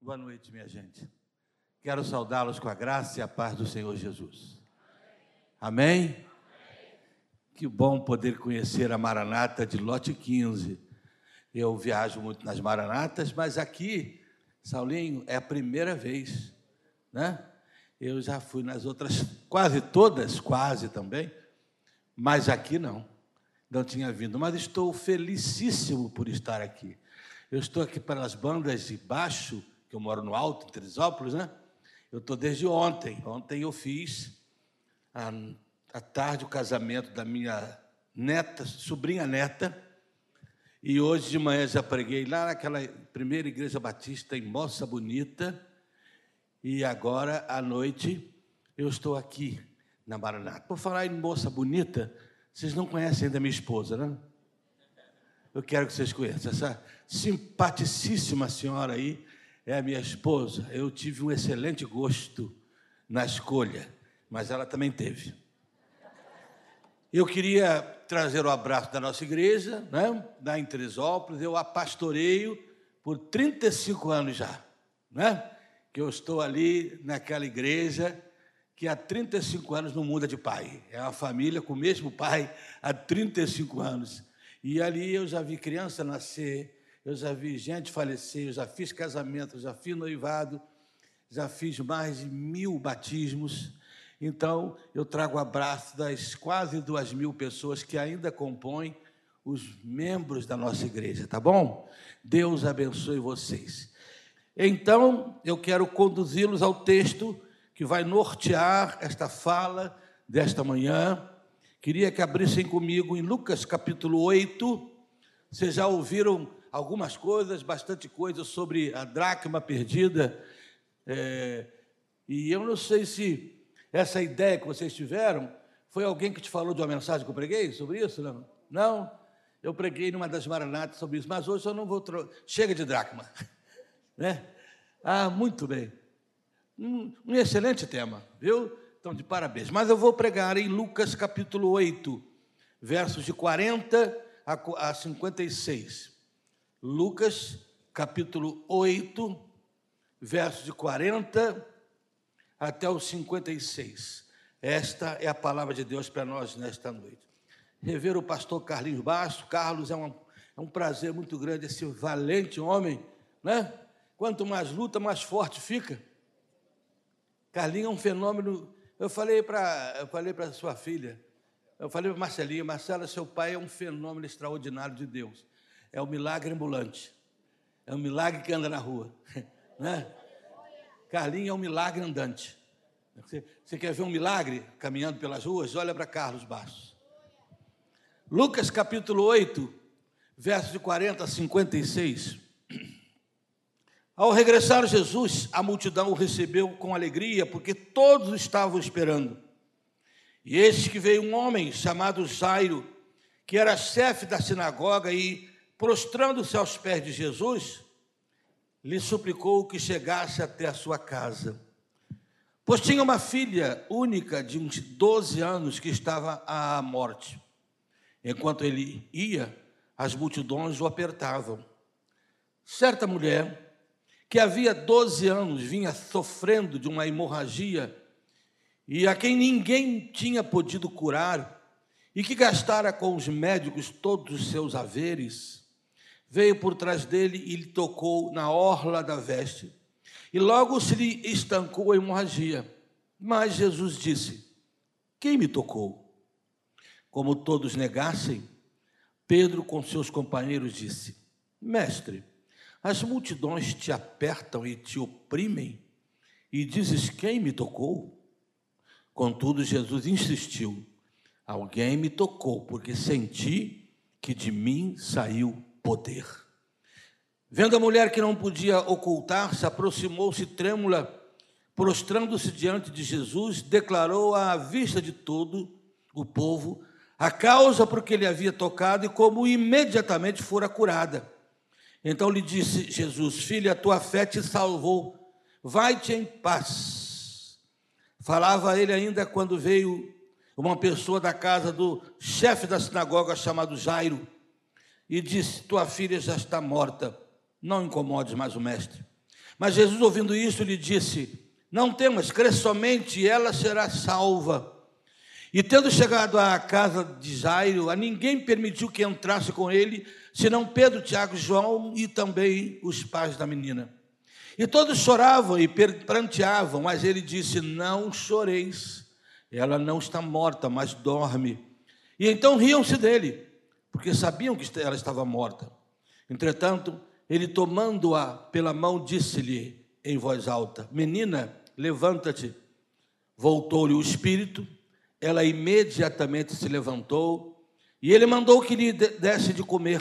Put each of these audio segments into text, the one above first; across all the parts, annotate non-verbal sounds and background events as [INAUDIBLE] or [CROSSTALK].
Boa noite, minha gente. Quero saudá-los com a graça e a paz do Senhor Jesus. Amém? Que bom poder conhecer a Maranata de Lote 15. Eu viajo muito nas Maranatas, mas aqui, Saulinho, é a primeira vez, né? Eu já fui nas outras, quase todas, quase também, mas aqui não. Não tinha vindo, mas estou felicíssimo por estar aqui. Eu estou aqui pelas bandas de baixo, que eu moro no alto, em Teresópolis, né? Eu estou desde ontem. Ontem eu fiz à, tarde o casamento da minha neta, sobrinha neta, e hoje de manhã já preguei lá naquela primeira igreja batista em Moça Bonita, e agora à noite eu estou aqui na Maranata. Por falar em Moça Bonita, vocês não conhecem ainda minha esposa, né? Eu quero que vocês conheçam essa simpaticíssima senhora aí é a minha esposa. Eu tive um excelente gosto na escolha, mas ela também teve. Eu queria trazer o abraço da nossa igreja, né, da Teresópolis. Eu a pastoreio por 35 anos já, né? Que eu estou ali naquela igreja que há 35 anos não muda de pai. É uma família com o mesmo pai há 35 anos. E ali eu já vi criança nascer, eu já vi gente falecer, eu já fiz casamento, já fiz noivado, já fiz mais de mil batismos. Então, eu trago o abraço das quase duas mil pessoas que ainda compõem os membros da nossa igreja, tá bom? Deus abençoe vocês. Então, eu quero conduzi-los ao texto que vai nortear esta fala desta manhã. Queria que abrissem comigo em Lucas capítulo 8. Vocês já ouviram algumas coisas, bastante coisa sobre a dracma perdida. É, e eu não sei se essa ideia que vocês tiveram foi alguém que te falou de uma mensagem que eu preguei sobre isso? Não? Não? Eu preguei numa das maranatas sobre isso, mas hoje eu não vou. Tro... Chega de dracma. [LAUGHS] Né? Ah, muito bem. Um, um excelente tema, viu? Então, de parabéns. Mas eu vou pregar em Lucas capítulo 8, versos de 40 a 56. Lucas, capítulo 8, versos de 40 até os 56. Esta é a palavra de Deus para nós nesta noite. Rever o pastor Carlinhos Basto. Carlos, é um, é um prazer muito grande esse valente homem, né? Quanto mais luta, mais forte fica. Carlinhos é um fenômeno. Eu falei para eu falei para sua filha, eu falei para Marcelinha, Marcela, seu pai é um fenômeno extraordinário de Deus é o milagre ambulante. É o milagre que anda na rua. [LAUGHS] Né? Carlinhos é um milagre andante. Você, você, quer ver um milagre caminhando pelas ruas? Olha para Carlos Bastos. Lucas capítulo 8, versos de 40 a 56. Ao regressar Jesus, a multidão o recebeu com alegria, porque todos estavam esperando. E eis que veio um homem chamado Jairo, que era chefe da sinagoga e prostrando-se aos pés de Jesus, lhe suplicou que chegasse até a sua casa. Pois tinha uma filha única de uns 12 anos que estava à morte. Enquanto ele ia, as multidões o apertavam. Certa mulher, que havia 12 anos vinha sofrendo de uma hemorragia e a quem ninguém tinha podido curar, e que gastara com os médicos todos os seus haveres, veio por trás dele e lhe tocou na orla da veste. E logo se lhe estancou a hemorragia. Mas Jesus disse: Quem me tocou? Como todos negassem, Pedro com seus companheiros disse: Mestre, as multidões te apertam e te oprimem, e dizes: Quem me tocou? Contudo, Jesus insistiu: Alguém me tocou, porque senti que de mim saiu poder. Vendo a mulher que não podia ocultar-se, aproximou-se trêmula, prostrando-se diante de Jesus, declarou à vista de todo o povo a causa por que ele havia tocado e como imediatamente fora curada. Então lhe disse Jesus: Filha, a tua fé te salvou, vai-te em paz. Falava ele ainda quando veio uma pessoa da casa do chefe da sinagoga chamado Jairo e disse: Tua filha já está morta, não incomodes mais o mestre. Mas Jesus, ouvindo isso, lhe disse: Não temas, crê somente, ela será salva. E tendo chegado à casa de Jairo, a ninguém permitiu que entrasse com ele, senão Pedro, Tiago João e também os pais da menina. E todos choravam e pranteavam, mas ele disse: Não choreis, ela não está morta, mas dorme. E então riam-se dele, porque sabiam que ela estava morta. Entretanto, ele tomando-a pela mão, disse-lhe em voz alta: Menina, levanta-te. Voltou-lhe o espírito ela imediatamente se levantou e ele mandou que lhe desse de comer.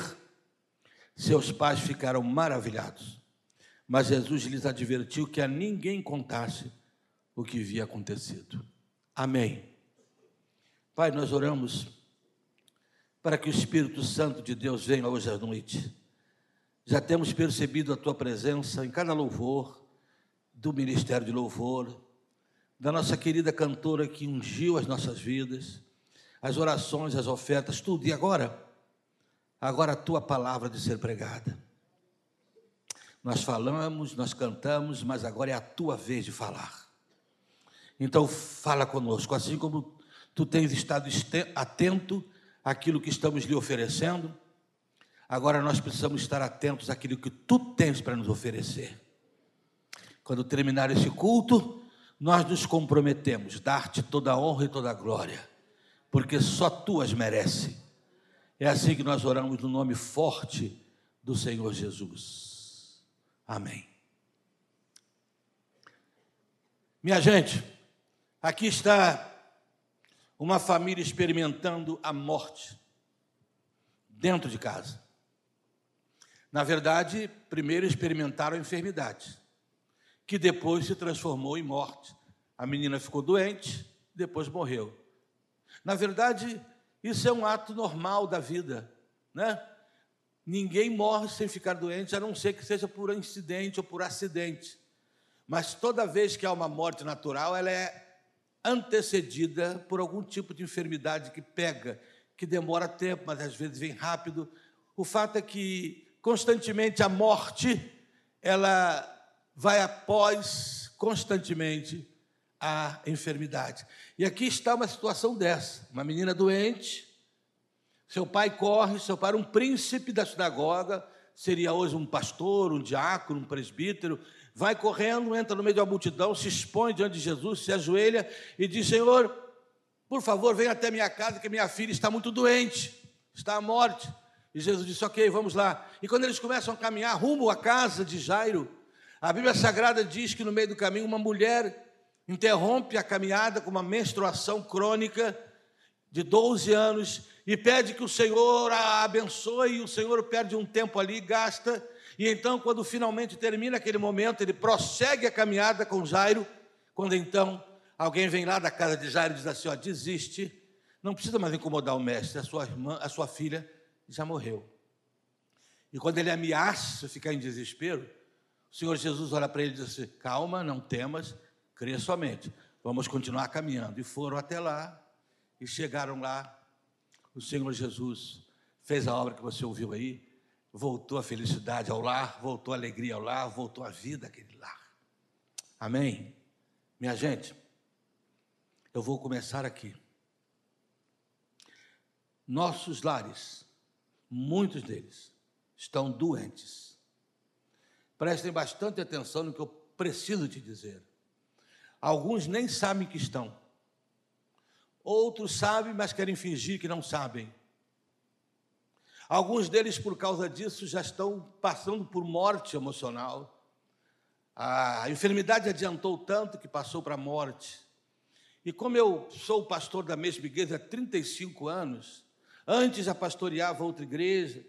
Seus pais ficaram maravilhados, mas Jesus lhes advertiu que a ninguém contasse o que havia acontecido. Amém. Pai, nós oramos para que o Espírito Santo de Deus venha hoje à noite. Já temos percebido a tua presença em cada louvor do ministério de louvor, da nossa querida cantora que ungiu as nossas vidas, as orações, as ofertas, tudo. E agora? Agora a tua palavra de ser pregada. Nós falamos, nós cantamos, mas agora é a tua vez de falar. Então fala conosco, assim como tu tens estado atento àquilo que estamos lhe oferecendo, agora nós precisamos estar atentos àquilo que tu tens para nos oferecer. Quando terminar esse culto, nós nos comprometemos dar-te toda a honra e toda a glória, porque só tu as merece. É assim que nós oramos no nome forte do Senhor Jesus. Amém. Minha gente, aqui está uma família experimentando a morte dentro de casa. Na verdade, primeiro experimentaram a enfermidade que depois se transformou em morte. A menina ficou doente, depois morreu. Na verdade, isso é um ato normal da vida, né? Ninguém morre sem ficar doente, a não ser que seja por incidente ou por acidente. Mas toda vez que há uma morte natural, ela é antecedida por algum tipo de enfermidade que pega, que demora tempo, mas às vezes vem rápido. O fato é que constantemente a morte ela vai após constantemente a enfermidade. E aqui está uma situação dessa: uma menina doente, seu pai corre, seu pai era um príncipe da sinagoga, seria hoje um pastor, um diácono, um presbítero, vai correndo, entra no meio da multidão, se expõe diante de Jesus, se ajoelha e diz: Senhor, por favor, venha até minha casa, que minha filha está muito doente, está à morte. E Jesus disse: Ok, vamos lá. E quando eles começam a caminhar rumo à casa de Jairo, a Bíblia Sagrada diz que no meio do caminho uma mulher interrompe a caminhada com uma menstruação crônica de 12 anos e pede que o Senhor a abençoe, e o Senhor perde um tempo ali, gasta, e então, quando finalmente termina aquele momento, ele prossegue a caminhada com Jairo, quando então alguém vem lá da casa de Jairo e diz assim: ó, desiste, não precisa mais incomodar o mestre, a sua irmã, a sua filha já morreu. E quando ele ameaça ficar em desespero, o Senhor Jesus olha para ele e diz assim: Calma, não temas, crê somente. Vamos continuar caminhando. E foram até lá, e chegaram lá. O Senhor Jesus fez a obra que você ouviu aí, voltou a felicidade ao lar, voltou a alegria ao lar, voltou a vida àquele lar. Amém? Minha gente, eu vou começar aqui. Nossos lares, muitos deles, estão doentes Prestem bastante atenção no que eu preciso te dizer. Alguns nem sabem que estão. Outros sabem, mas querem fingir que não sabem. Alguns deles, por causa disso, já estão passando por morte emocional. A enfermidade adiantou tanto que passou para a morte. E como eu sou pastor da mesma igreja há 35 anos, antes já pastoreava outra igreja,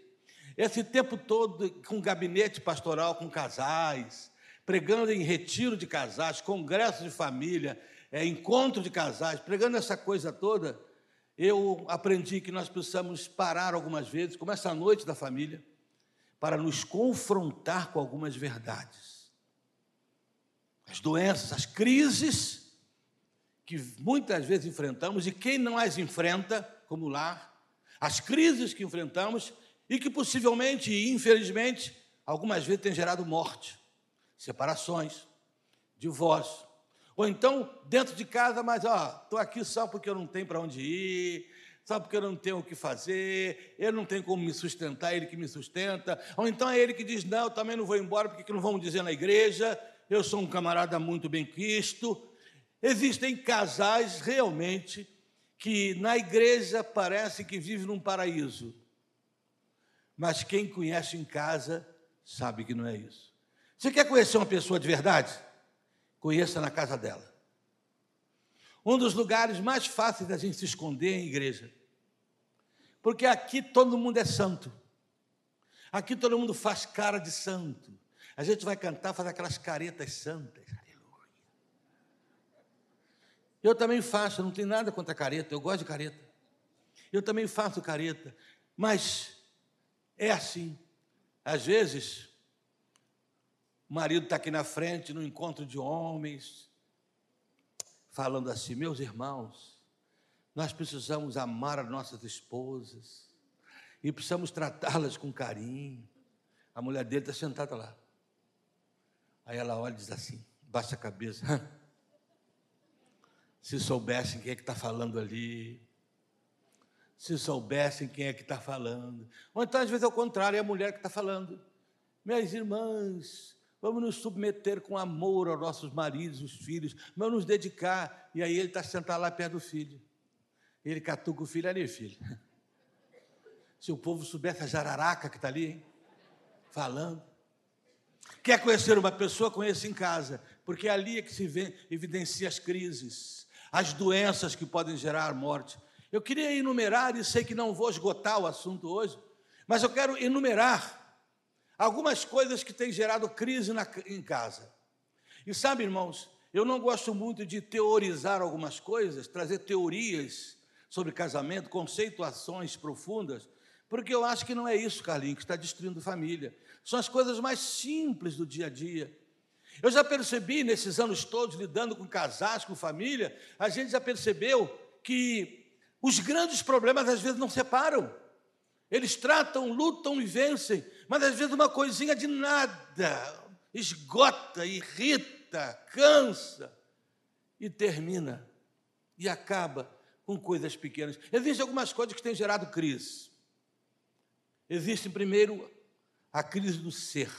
esse tempo todo com gabinete pastoral com casais, pregando em retiro de casais, congresso de família, é, encontro de casais, pregando essa coisa toda, eu aprendi que nós precisamos parar algumas vezes, como essa noite da família, para nos confrontar com algumas verdades. As doenças, as crises que muitas vezes enfrentamos e quem não as enfrenta, como lá, as crises que enfrentamos e que possivelmente e infelizmente algumas vezes tem gerado morte. separações, divórcio. Ou então, dentro de casa, mas ó, estou aqui só porque eu não tenho para onde ir, só porque eu não tenho o que fazer, eu não tenho como me sustentar, ele que me sustenta. Ou então é ele que diz: não, eu também não vou embora, porque que não vão dizer na igreja, eu sou um camarada muito bem quisto. Existem casais realmente que na igreja parece que vivem num paraíso, mas quem conhece em casa sabe que não é isso. Você quer conhecer uma pessoa de verdade? Conheça na casa dela. Um dos lugares mais fáceis da gente se esconder é em igreja. Porque aqui todo mundo é santo. Aqui todo mundo faz cara de santo. A gente vai cantar, fazer aquelas caretas santas. Aleluia. Eu também faço, não tenho nada contra careta, eu gosto de careta. Eu também faço careta, mas é assim. Às vezes, o marido está aqui na frente, no encontro de homens, falando assim: meus irmãos, nós precisamos amar as nossas esposas e precisamos tratá-las com carinho. A mulher dele está sentada lá. Aí ela olha e diz assim, baixa a cabeça. Se soubessem quem é que está falando ali. Se soubessem quem é que está falando. Ou então, às vezes, é o contrário, é a mulher que está falando. Minhas irmãs, vamos nos submeter com amor aos nossos maridos, os filhos, vamos nos dedicar. E aí ele está sentado lá perto do filho. Ele catuca o filho ali, filho. [LAUGHS] Se o povo soubesse a jararaca que está ali, hein? falando. Quer conhecer uma pessoa? Conheça em casa, porque ali é que se vê, evidencia as crises, as doenças que podem gerar morte. Eu queria enumerar, e sei que não vou esgotar o assunto hoje, mas eu quero enumerar algumas coisas que têm gerado crise na, em casa. E sabe, irmãos, eu não gosto muito de teorizar algumas coisas, trazer teorias sobre casamento, conceituações profundas, porque eu acho que não é isso, Carlinhos, que está destruindo família. São as coisas mais simples do dia a dia. Eu já percebi nesses anos todos lidando com casais, com família, a gente já percebeu que os grandes problemas às vezes não separam. Eles tratam, lutam e vencem, mas às vezes uma coisinha de nada esgota, irrita, cansa e termina e acaba com coisas pequenas. Existem algumas coisas que têm gerado crise. Existe primeiro a crise do ser.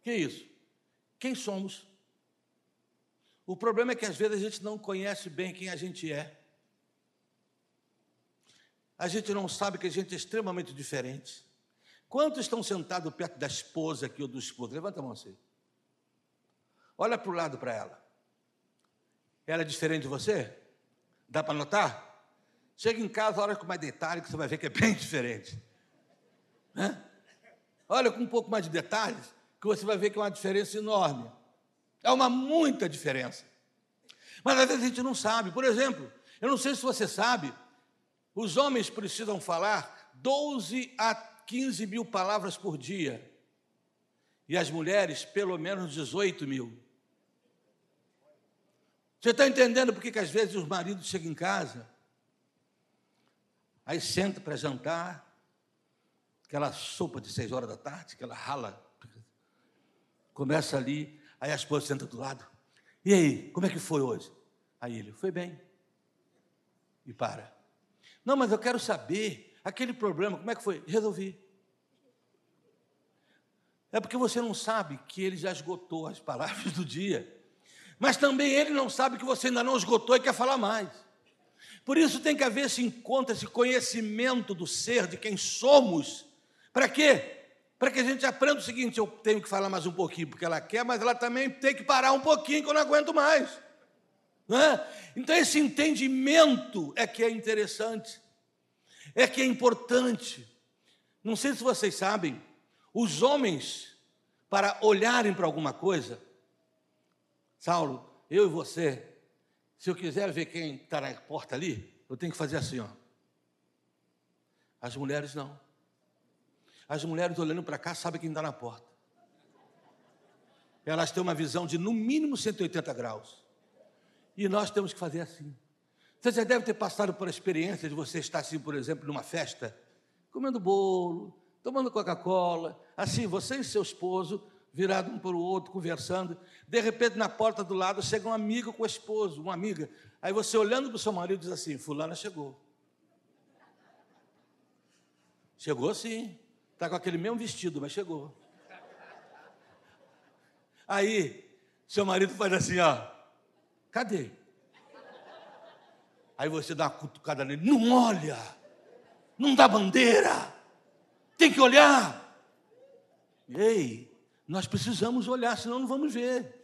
Que é isso? Quem somos? O problema é que às vezes a gente não conhece bem quem a gente é. A gente não sabe que a gente é extremamente diferente. Quantos estão sentados perto da esposa aqui ou do esposo? Levanta a mão assim. Olha para o lado para ela. Ela é diferente de você? Dá para notar? Chega em casa, olha com mais detalhe, que você vai ver que é [LAUGHS] bem diferente. Né? Olha com um pouco mais de detalhes, que você vai ver que é uma diferença enorme. É uma muita diferença. Mas às vezes a gente não sabe. Por exemplo, eu não sei se você sabe, os homens precisam falar 12 a 15 mil palavras por dia. E as mulheres, pelo menos 18 mil. Você está entendendo por que, às vezes os maridos chegam em casa, aí senta para jantar, aquela sopa de seis horas da tarde, aquela rala, começa ali, aí a esposa senta do lado. E aí, como é que foi hoje? Aí ele, foi bem. E para. Não, mas eu quero saber, aquele problema, como é que foi? Resolvi. É porque você não sabe que ele já esgotou as palavras do dia mas também ele não sabe que você ainda não esgotou e quer falar mais. Por isso tem que haver esse encontro, esse conhecimento do ser, de quem somos. Para quê? Para que a gente aprenda o seguinte: eu tenho que falar mais um pouquinho porque ela quer, mas ela também tem que parar um pouquinho que eu não aguento mais. Não é? Então, esse entendimento é que é interessante, é que é importante. Não sei se vocês sabem, os homens, para olharem para alguma coisa, Saulo, eu e você, se eu quiser ver quem está na porta ali, eu tenho que fazer assim, ó. As mulheres não. As mulheres olhando para cá sabem quem está na porta. Elas têm uma visão de no mínimo 180 graus. E nós temos que fazer assim. Você já deve ter passado por a experiência de você estar assim, por exemplo, numa festa, comendo bolo, tomando Coca-Cola, assim, você e seu esposo, virado um para o outro, conversando. De repente, na porta do lado, chega um amigo com o esposo, uma amiga. Aí você, olhando para o seu marido, diz assim: Fulana chegou. Chegou sim. Está com aquele mesmo vestido, mas chegou. Aí, seu marido faz assim, ó. Cadê? Aí você dá uma cutucada nele. Não olha. Não dá bandeira. Tem que olhar. Ei, nós precisamos olhar, senão não vamos ver.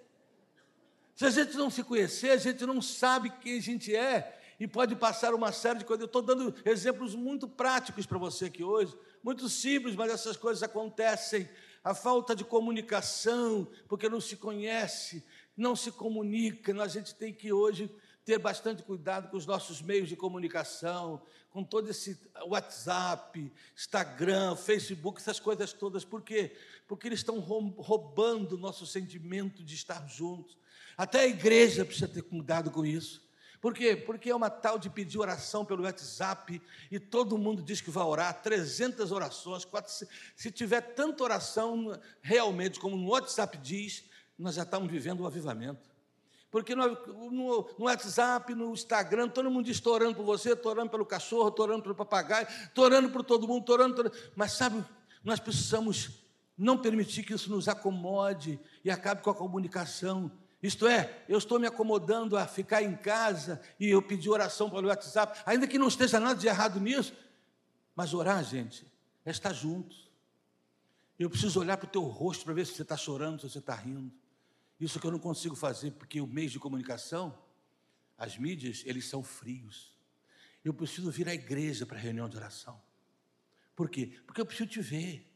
Se a gente não se conhecer, a gente não sabe quem a gente é e pode passar uma série de coisas. Eu estou dando exemplos muito práticos para você aqui hoje, muito simples, mas essas coisas acontecem. A falta de comunicação, porque não se conhece, não se comunica. A gente tem que hoje ter bastante cuidado com os nossos meios de comunicação, com todo esse WhatsApp, Instagram, Facebook, essas coisas todas. Por quê? Porque eles estão roubando o nosso sentimento de estar juntos. Até a igreja precisa ter cuidado com isso. Por quê? Porque é uma tal de pedir oração pelo WhatsApp e todo mundo diz que vai orar, 300 orações, 400, se tiver tanta oração realmente como no WhatsApp diz, nós já estamos vivendo um avivamento. Porque no, no, no, WhatsApp, no Instagram, todo mundo diz: estou orando por você, estou orando pelo cachorro, estou orando pelo papagaio, estou orando por todo mundo, estou orando. Mas sabe, nós precisamos não permitir que isso nos acomode e acabe com a comunicação. Isto é, eu estou me acomodando a ficar em casa e eu pedir oração pelo WhatsApp, ainda que não esteja nada de errado nisso, mas orar, gente, é estar juntos. Eu preciso olhar para o teu rosto para ver se você está chorando, se você está rindo. Isso que eu não consigo fazer, porque o meio de comunicação, as mídias, eles são frios. Eu preciso vir à igreja para a reunião de oração. Por quê? Porque eu preciso te ver.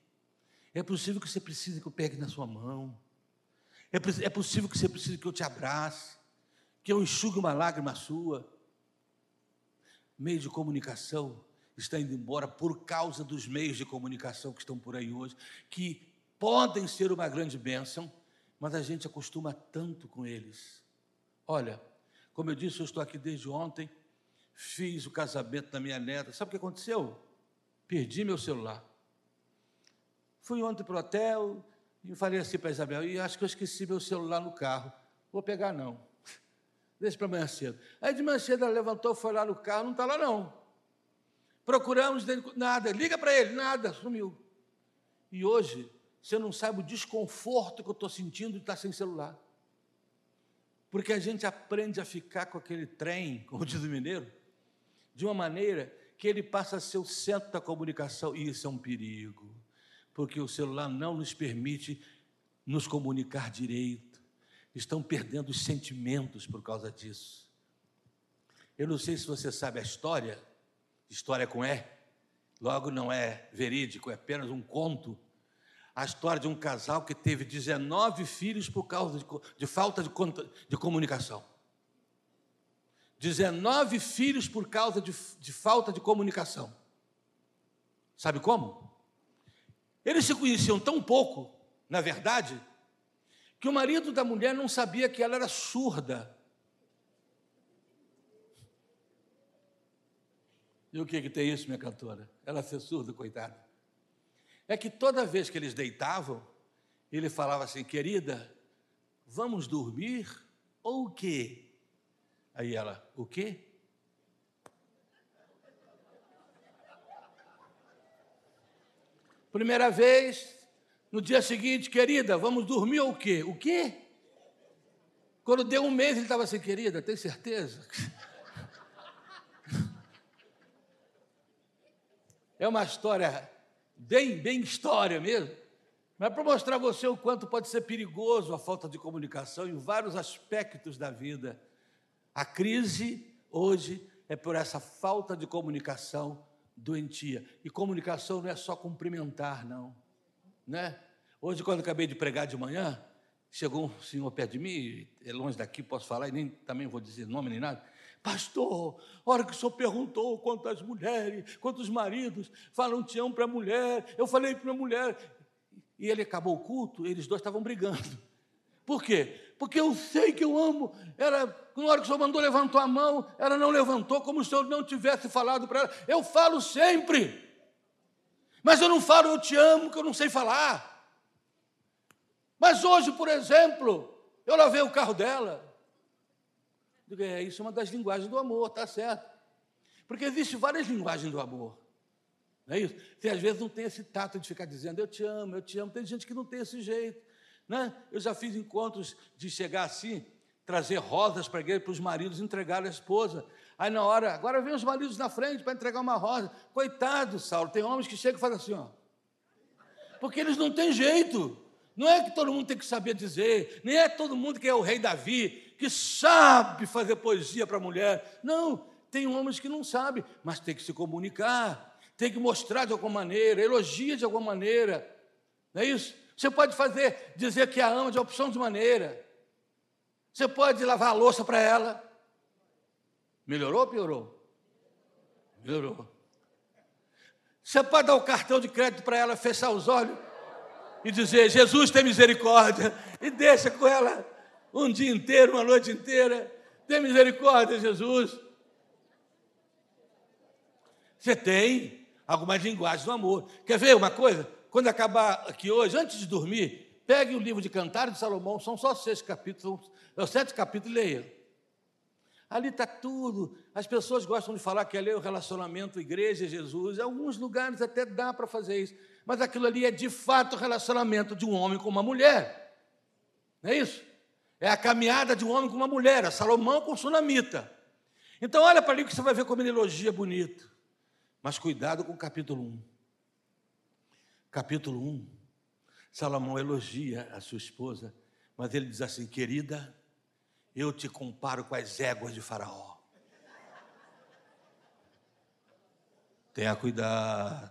É possível que você precise que eu pegue na sua mão. É, é possível que você precise que eu te abrace, que eu enxugue uma lágrima sua. Meio de comunicação está indo embora por causa dos meios de comunicação que estão por aí hoje, que podem ser uma grande bênção, mas a gente acostuma tanto com eles. Olha, como eu disse, eu estou aqui desde ontem, fiz o casamento da minha neta. Sabe o que aconteceu? Perdi meu celular. Fui ontem para o hotel, e falei assim para Isabel, e acho que eu esqueci meu celular no carro. Vou pegar não. [LAUGHS] Deixa para amanhã cedo. Aí de manhã cedo ela levantou, foi lá no carro, não está lá não. Procuramos, nada. Liga para ele, nada, sumiu. E hoje, você não sabe o desconforto que eu estou sentindo de estar sem celular. Porque a gente aprende a ficar com aquele trem, como diz o mineiro, de uma maneira que ele passa a ser o centro da comunicação, e isso é um perigo porque o celular não nos permite nos comunicar direito. Estão perdendo os sentimentos por causa disso. Eu não sei se você sabe a história, história com E, logo não é verídico, é apenas um conto. A história de um casal que teve 19 filhos por causa de, de falta de, de comunicação. 19 filhos por causa de, de falta de comunicação. Sabe como? Eles se conheciam tão pouco, na verdade, que o marido da mulher não sabia que ela era surda. E o que, que tem isso, minha cantora? Ela ser surda, coitada. É que toda vez que eles deitavam, ele falava assim, querida, vamos dormir ou o quê? Aí ela, o quê? Primeira vez, no dia seguinte, querida, vamos dormir ou o quê? O quê? Quando deu um mês, ele estava assim, querida, tem certeza? [LAUGHS] É uma história, bem, bem história mesmo, mas para mostrar a você o quanto pode ser perigoso a falta de comunicação em vários aspectos da vida. A crise hoje é por essa falta de comunicação doentia. E comunicação não é só cumprimentar, não. Né? Hoje, quando acabei de pregar de manhã, chegou um senhor perto de mim, é longe daqui, posso falar, e nem também vou dizer nome nem nada. Pastor, hora que o senhor perguntou quantas mulheres, quantos maridos falam te amo para a mulher, eu falei para a mulher, e ele acabou o culto, eles dois estavam brigando. Por quê? Porque eu sei que eu amo. Ela, na hora que o senhor mandou, levantou a mão, ela não levantou, como se eu não tivesse falado para ela. Eu falo sempre. Mas eu não falo eu te amo, que eu não sei falar. Mas hoje, por exemplo, eu lavei o carro dela. É, isso é uma das linguagens do amor, tá certo. Porque existem várias linguagens do amor. Não é isso? Você às vezes não tem esse tato de ficar dizendo eu te amo, eu te amo. Tem gente que não tem esse jeito. Né? Eu já fiz encontros de chegar assim, trazer rosas para igreja, para os maridos entregarem a esposa. Aí na hora, agora vem os maridos na frente para entregar uma rosa. Coitado, Saulo, tem homens que chegam e fazem assim, ó. Porque eles não têm jeito. Não é que todo mundo tem que saber dizer, nem é todo mundo que é o rei Davi, que sabe fazer poesia para a mulher. Não, tem homens que não sabem, mas tem que se comunicar, tem que mostrar de alguma maneira, elogia de alguma maneira. Não é isso? Você pode fazer, dizer que a ama de opção de maneira. Você pode lavar a louça para ela. Melhorou ou piorou? Melhorou. Você pode dar o cartão de crédito para ela, fechar os olhos e dizer: Jesus tem misericórdia, e deixa com ela um dia inteiro, uma noite inteira. Tem misericórdia, Jesus. Você tem algumas linguagens do amor. Quer ver uma coisa? Quando acabar aqui hoje, antes de dormir, pegue o livro de Cantares de Salomão, são só seis capítulos, são sete capítulos e leia. Ali está tudo. As pessoas gostam de falar que ali é o relacionamento igreja e Jesus. Em alguns lugares até dá para fazer isso. Mas aquilo ali é de fato o relacionamento de um homem com uma mulher. Não é isso? É a caminhada de um homem com uma mulher, a Salomão com Sunamita. Então olha para ali que você vai ver como ele elogia bonito. Mas cuidado com o capítulo 1. Capítulo 1, Salomão elogia a sua esposa, mas ele diz assim: querida, eu te comparo com as éguas de Faraó. Tenha cuidado.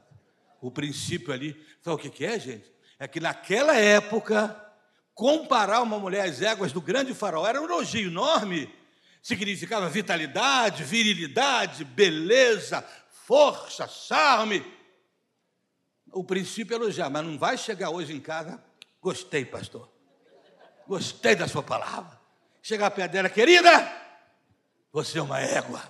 O princípio ali, sabe o que é, gente? É que naquela época, comparar uma mulher às éguas do grande faraó era um elogio enorme. Significava vitalidade, virilidade, beleza, força, charme. O princípio é elogiar, mas não vai chegar hoje em casa, gostei, pastor. Gostei da sua palavra. Chegar perto dela, querida, você é uma égua.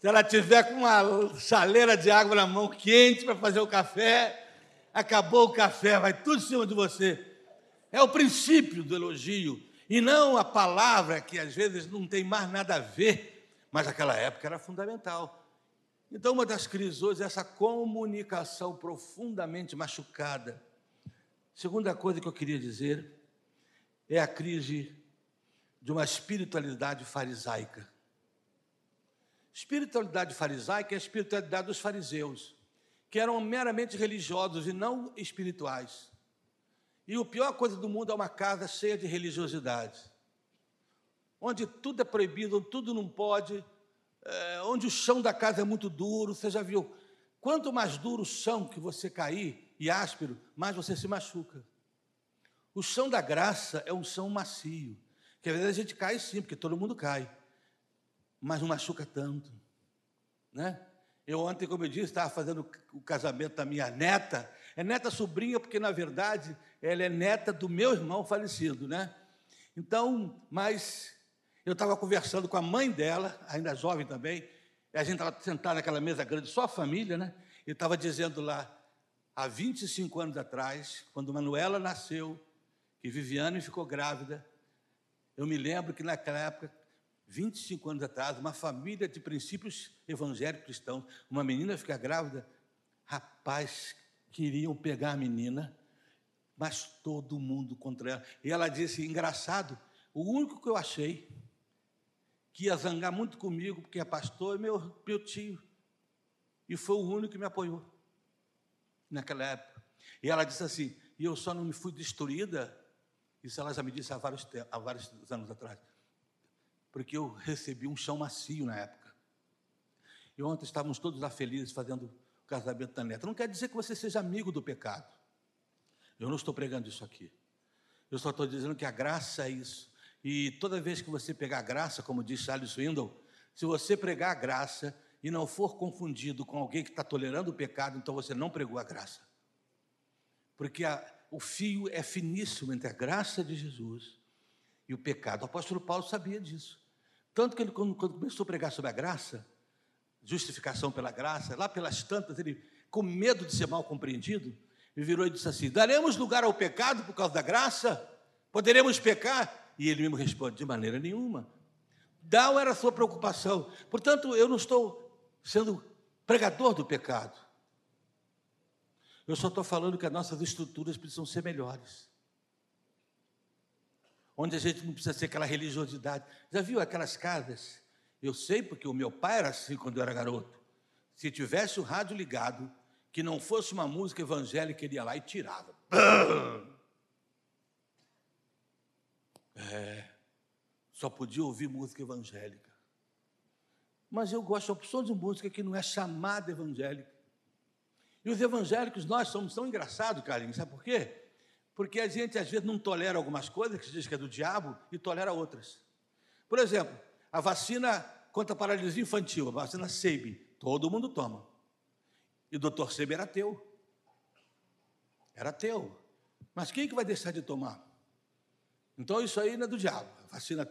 Se ela tiver com uma chaleira de água na mão quente para fazer o café, acabou o café, vai tudo em cima de você. É o princípio do elogio, e não a palavra que às vezes não tem mais nada a ver, mas naquela época era fundamental. Então, uma das crises hoje é essa comunicação profundamente machucada. Segunda coisa que eu queria dizer é a crise de uma espiritualidade farisaica. Espiritualidade farisaica é a espiritualidade dos fariseus, que eram meramente religiosos e não espirituais. E a pior coisa do mundo é uma casa cheia de religiosidade, onde tudo é proibido, tudo não pode, é, onde o chão da casa é muito duro. Você já viu? Quanto mais duro o chão que você cair e áspero, mais você se machuca. O chão da graça é um chão macio, que às vezes a gente cai sim, porque todo mundo cai, mas não machuca tanto, né? Eu ontem, como eu disse, estava fazendo o casamento da minha neta, é neta sobrinha, porque na verdade ela é neta do meu irmão falecido, né? Então, mas eu estava conversando com a mãe dela, ainda jovem também, a gente estava sentado naquela mesa grande, só a família, né? E estava dizendo lá, há 25 anos atrás, quando Manuela nasceu, que Viviane ficou grávida. Eu me lembro que naquela época, 25 anos atrás, uma família de princípios evangélicos cristãos, uma menina ficar grávida, rapaz, queriam pegar a menina, mas todo mundo contra ela. E ela disse: engraçado, o único que eu achei que ia zangar muito comigo, porque é pastor, é meu, meu tio. E foi o único que me apoiou naquela época. E ela disse assim: e eu só não me fui destruída isso ela já me disse há vários, há vários anos atrás. Porque eu recebi um chão macio na época. E ontem estávamos todos lá felizes fazendo o casamento da neta. Não quer dizer que você seja amigo do pecado. Eu não estou pregando isso aqui. Eu só estou dizendo que a graça é isso. E toda vez que você pegar a graça, como disse Charles Swindoll, se você pregar a graça e não for confundido com alguém que está tolerando o pecado, então você não pregou a graça. Porque a, o fio é finíssimo entre a graça de Jesus e o pecado. O apóstolo Paulo sabia disso. Tanto que ele, quando, quando começou a pregar sobre a graça, justificação pela graça, lá pelas tantas, ele, com medo de ser mal compreendido, virou e disse assim: Daremos lugar ao pecado por causa da graça? Poderemos pecar? E ele mesmo responde: De maneira nenhuma. Tal era a sua preocupação. Portanto, eu não estou sendo pregador do pecado. Eu só estou falando que as nossas estruturas precisam ser melhores. Onde a gente não precisa ser aquela religiosidade. Já viu aquelas casas? Eu sei porque o meu pai era assim quando eu era garoto. Se tivesse o rádio ligado, que não fosse uma música evangélica, ele ia lá e tirava. É, só podia ouvir música evangélica. Mas eu gosto de opção de música que não é chamada evangélica. E os evangélicos, nós somos tão engraçados, Carlinhos, sabe por quê? Porque a gente às vezes não tolera algumas coisas que se diz que é do diabo e tolera outras. Por exemplo, a vacina contra a paralisia infantil, a vacina SEIB, todo mundo toma. E o doutor Seber era teu. Era teu. Mas quem que vai deixar de tomar? Então isso aí não é do diabo. A vacina.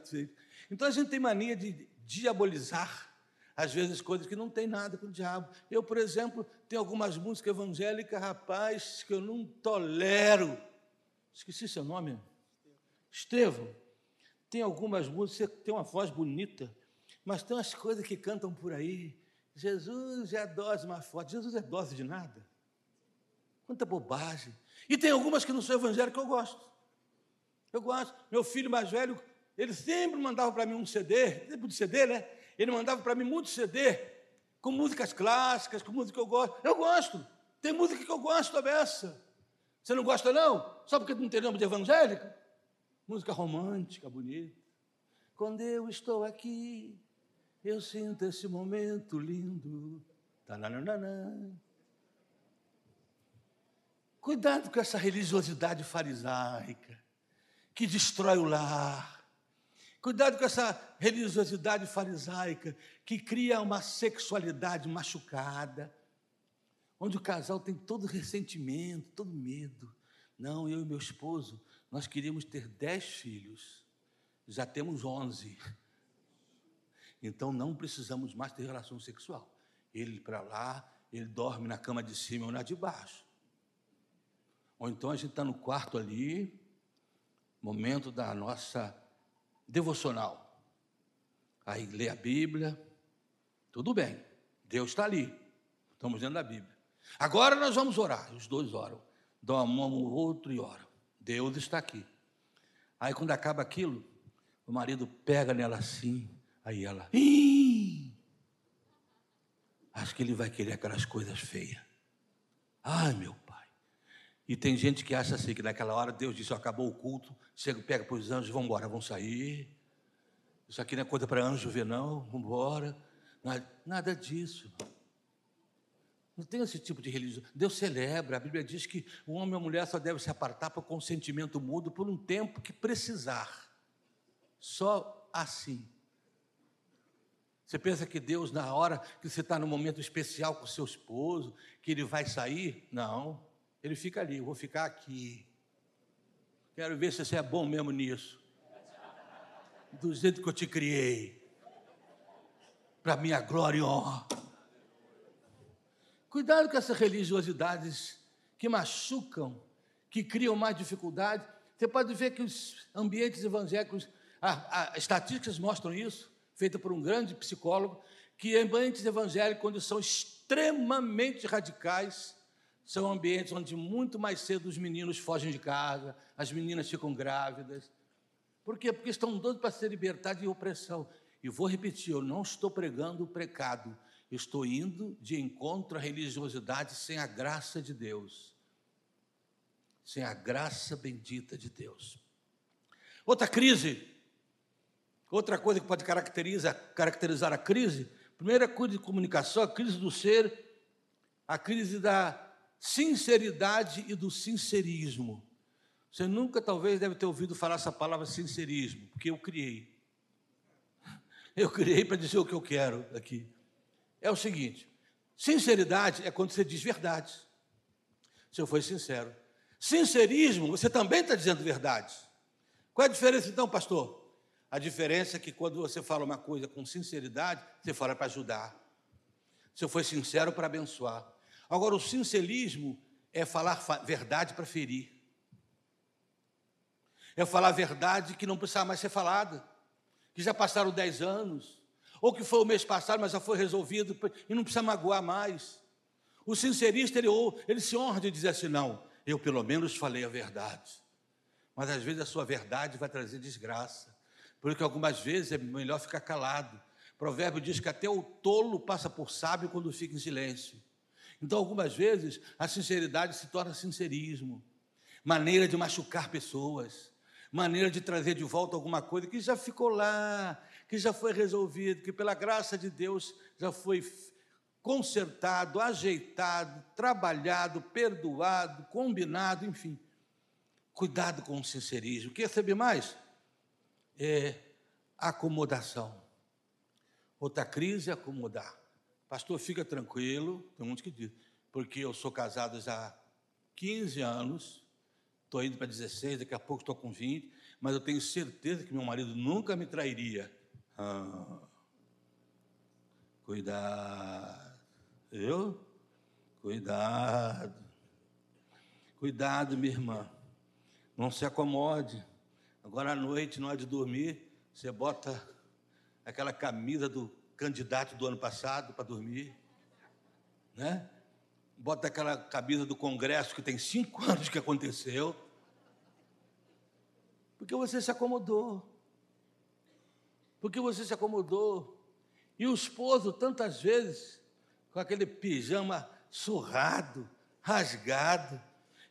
Então a gente tem mania de diabolizar, às vezes, coisas que não tem nada com o diabo. Eu, por exemplo, tenho algumas músicas evangélicas, rapaz, que eu não tolero. Esqueci seu nome. Estevão. Tem algumas músicas, tem uma voz bonita, mas tem umas coisas que cantam por aí Jesus é dose mais forte. Jesus é dose de nada. Quanta bobagem. E tem algumas que não são evangélicas que eu gosto. Eu gosto. Meu filho mais velho, ele sempre mandava para mim um CD, tempo de CD, né? Ele mandava para mim muito CD, com músicas clássicas, com música que eu gosto. Eu gosto. Tem música que eu gosto a beça. Você não gosta, não? Só porque não tem nome de evangélica? Música romântica, bonita. Quando eu estou aqui, eu sinto esse momento lindo. Tananana. Cuidado com essa religiosidade farisaica que destrói o lar. Cuidado com essa religiosidade farisaica que cria uma sexualidade machucada, onde o casal tem todo ressentimento, todo medo. Não, eu e meu esposo, nós queríamos ter dez filhos, já temos onze. Então não precisamos mais ter relação sexual. Ele para lá, ele dorme na cama de cima ou na de baixo. Ou então a gente está no quarto ali, momento da nossa devocional. Aí lê a Bíblia, tudo bem, Deus está ali, estamos dentro da Bíblia. Agora nós vamos orar, os dois oram, dão a mão ao outro e oram. Deus está aqui. Aí quando acaba aquilo, o marido pega nela assim, Aí ela, Ih! acho que ele vai querer aquelas coisas feias. Ai, meu pai. E tem gente que acha assim, que naquela hora Deus disse, acabou o culto, chega, pega para os anjos, vão embora, vão sair. Isso aqui não é coisa para anjo ver, não, vamos embora. Nada, nada disso. Não tem esse tipo de religião. Deus celebra. A Bíblia diz que o homem e a mulher só devem se apartar para consentimento mudo por um tempo que precisar. Só assim. Você pensa que Deus, na hora que você está no momento especial com seu esposo, que ele vai sair? Não, ele fica ali, eu vou ficar aqui. Quero ver se você é bom mesmo nisso. Do jeito que eu te criei. Para minha glória e honra. Cuidado com essas religiosidades que machucam, que criam mais dificuldade. Você pode ver que os ambientes evangélicos, as estatísticas mostram isso feita por um grande psicólogo, que ambientes evangélicos, quando são extremamente radicais, são ambientes onde muito mais cedo os meninos fogem de casa, as meninas ficam grávidas. Por quê? Porque estão doidos para ser libertados de opressão. E vou repetir, eu não estou pregando o pecado, estou indo de encontro à religiosidade sem a graça de Deus. Sem a graça bendita de Deus. Outra crise Outra coisa que pode caracterizar, caracterizar a crise, primeira coisa de comunicação, a crise do ser, a crise da sinceridade e do sincerismo. Você nunca, talvez, deve ter ouvido falar essa palavra sincerismo, porque eu criei. Eu criei para dizer o que eu quero aqui. É o seguinte: sinceridade é quando você diz verdade. Se eu for sincero. Sincerismo, você também está dizendo verdade. Qual é a diferença então, pastor? A diferença é que quando você fala uma coisa com sinceridade, você fala para ajudar. Se eu for sincero, para abençoar. Agora, o sincerismo é falar verdade para ferir. É falar verdade que não precisa mais ser falada, que já passaram dez anos, ou que foi o mês passado, mas já foi resolvido e não precisa magoar mais. O sincerista, ele, ele se honra de dizer assim: não, eu pelo menos falei a verdade. Mas às vezes a sua verdade vai trazer desgraça. Porque algumas vezes é melhor ficar calado. O provérbio diz que até o tolo passa por sábio quando fica em silêncio. Então, algumas vezes, a sinceridade se torna sincerismo, maneira de machucar pessoas, maneira de trazer de volta alguma coisa que já ficou lá, que já foi resolvido, que pela graça de Deus já foi consertado, ajeitado, trabalhado, perdoado, combinado, enfim. Cuidado com o sincerismo. Quer saber mais? É acomodação. Outra crise é acomodar. Pastor, fica tranquilo, tem muitos que dizem, porque eu sou casado já há 15 anos, estou indo para 16, daqui a pouco estou com 20, mas eu tenho certeza que meu marido nunca me trairia. Ah, cuidado, eu? Cuidado, cuidado, minha irmã, não se acomode. Agora à noite, na hora de dormir, você bota aquela camisa do candidato do ano passado para dormir, né? Bota aquela camisa do Congresso que tem cinco [LAUGHS] anos que aconteceu, porque você se acomodou, porque você se acomodou. E o esposo, tantas vezes, com aquele pijama surrado, rasgado,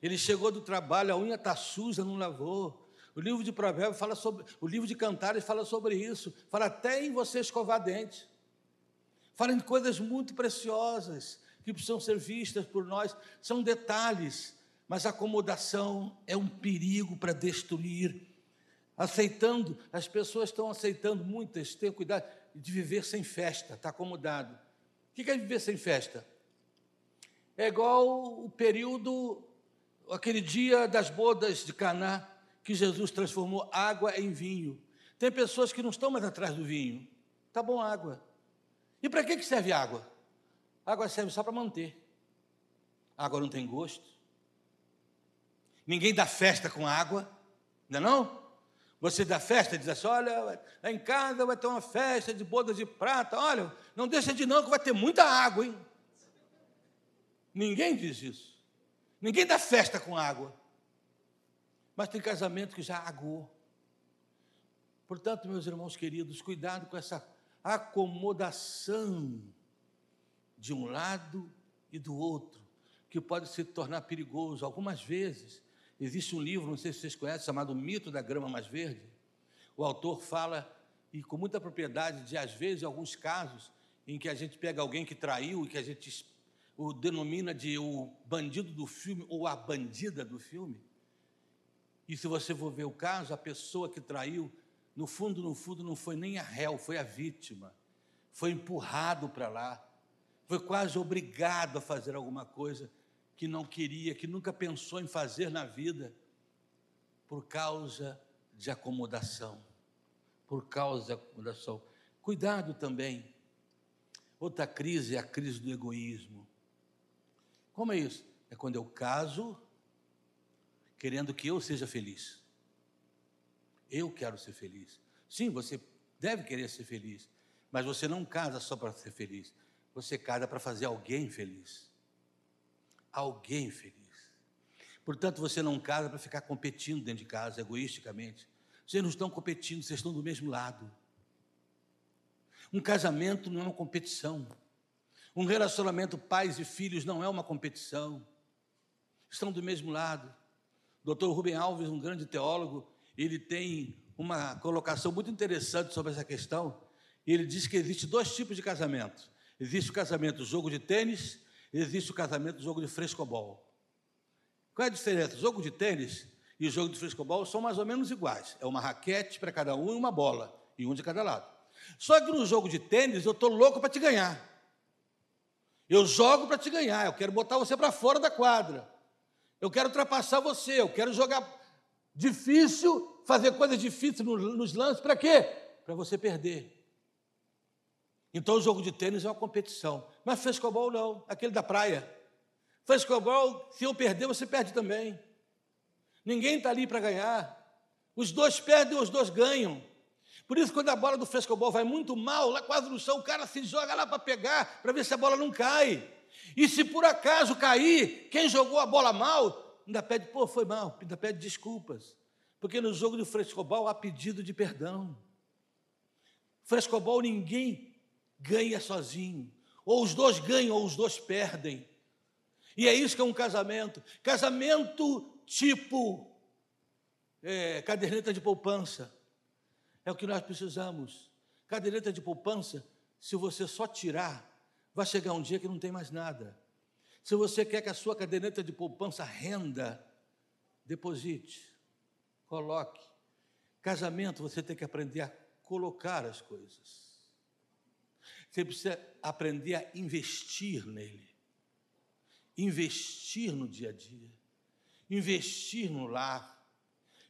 ele chegou do trabalho, a unha está suja, não lavou. O livro de Provérbios fala sobre, o livro de Cantares fala sobre isso, fala até em você escovar dentes. Fala em coisas muito preciosas que precisam ser vistas por nós. São detalhes, mas acomodação é um perigo para destruir. Aceitando, as pessoas estão aceitando, muitas, tenham cuidado de viver sem festa, está acomodado. O que é viver sem festa? É igual o período, aquele dia das bodas de Caná, que Jesus transformou água em vinho. Tem pessoas que não estão mais atrás do vinho. Tá bom água. E para que serve água? Água serve só para manter. água não tem gosto. Ninguém dá festa com água, não é não? Você dá festa, diz assim, olha, lá em casa vai ter uma festa de bodas de prata, olha, não deixa de não que vai ter muita água, hein? Ninguém diz isso. Ninguém dá festa com água. Mas tem casamento que já aguou. Portanto, meus irmãos queridos, cuidado com essa acomodação de um lado e do outro, que pode se tornar perigoso. Algumas vezes, existe um livro, não sei se vocês conhecem, chamado Mito da Grama Mais Verde. O autor fala, e com muita propriedade, de às vezes, alguns casos, em que a gente pega alguém que traiu e que a gente o denomina de o bandido do filme ou a bandida do filme. E se você for ver o caso, a pessoa que traiu no fundo, no fundo, não foi nem a réu, foi a vítima. Foi empurrado para lá. Foi quase obrigado a fazer alguma coisa que não queria, que nunca pensou em fazer na vida, por causa de acomodação. Por causa de acomodação. Cuidado também. Outra crise é a crise do egoísmo. Como é isso? É quando eu caso querendo que eu seja feliz. Eu quero ser feliz. Sim, você deve querer ser feliz, mas você não casa só para ser feliz. Você casa para fazer alguém feliz. Alguém feliz. Portanto, você não casa para ficar competindo dentro de casa, egoisticamente. Vocês não estão competindo, vocês estão do mesmo lado. Um casamento não é uma competição. Um relacionamento pais e filhos não é uma competição. Estão do mesmo lado. Dr. Rubem Alves, um grande teólogo, ele tem uma colocação muito interessante sobre essa questão. Ele diz que existe dois tipos de casamento. Existe o casamento jogo de tênis, existe o casamento jogo de frescobol. Qual é a diferença? O jogo de tênis e o jogo de frescobol são mais ou menos iguais. É uma raquete para cada um e uma bola, e um de cada lado. Só que no jogo de tênis eu estou louco para te ganhar. Eu jogo para te ganhar, eu quero botar você para fora da quadra. Eu quero ultrapassar você, eu quero jogar difícil, fazer coisas difíceis nos lances, para quê? Para você perder. Então o jogo de tênis é uma competição. Mas frescobol não, aquele da praia. Frescobol, se eu perder, você perde também. Ninguém está ali para ganhar. Os dois perdem, os dois ganham. Por isso, quando a bola do frescobol vai muito mal, lá quase no chão, o cara se joga lá para pegar, para ver se a bola não cai. E se por acaso cair, quem jogou a bola mal, ainda pede, pô, foi mal, ainda pede desculpas. Porque no jogo do frescobol há pedido de perdão. Frescobol ninguém ganha sozinho. Ou os dois ganham, ou os dois perdem. E é isso que é um casamento. Casamento tipo é, caderneta de poupança. É o que nós precisamos. Caderneta de poupança, se você só tirar, vai chegar um dia que não tem mais nada. Se você quer que a sua caderneta de poupança renda, deposite, coloque. Casamento, você tem que aprender a colocar as coisas. Você precisa aprender a investir nele. Investir no dia a dia. Investir no lar.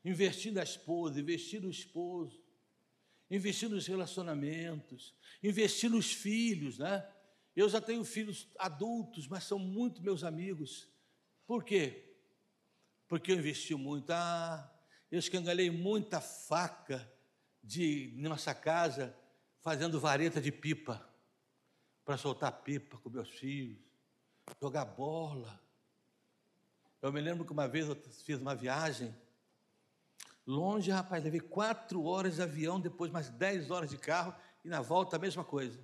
Investir na esposa, investir no esposo investir nos relacionamentos, investir nos filhos, né? Eu já tenho filhos adultos, mas são muito meus amigos. Por quê? Porque eu investi muito. Ah, eu escangalhei muita faca de nossa casa fazendo vareta de pipa para soltar pipa com meus filhos, jogar bola. Eu me lembro que uma vez eu fiz uma viagem Longe, rapaz, levei quatro horas de avião, depois mais dez horas de carro, e na volta a mesma coisa.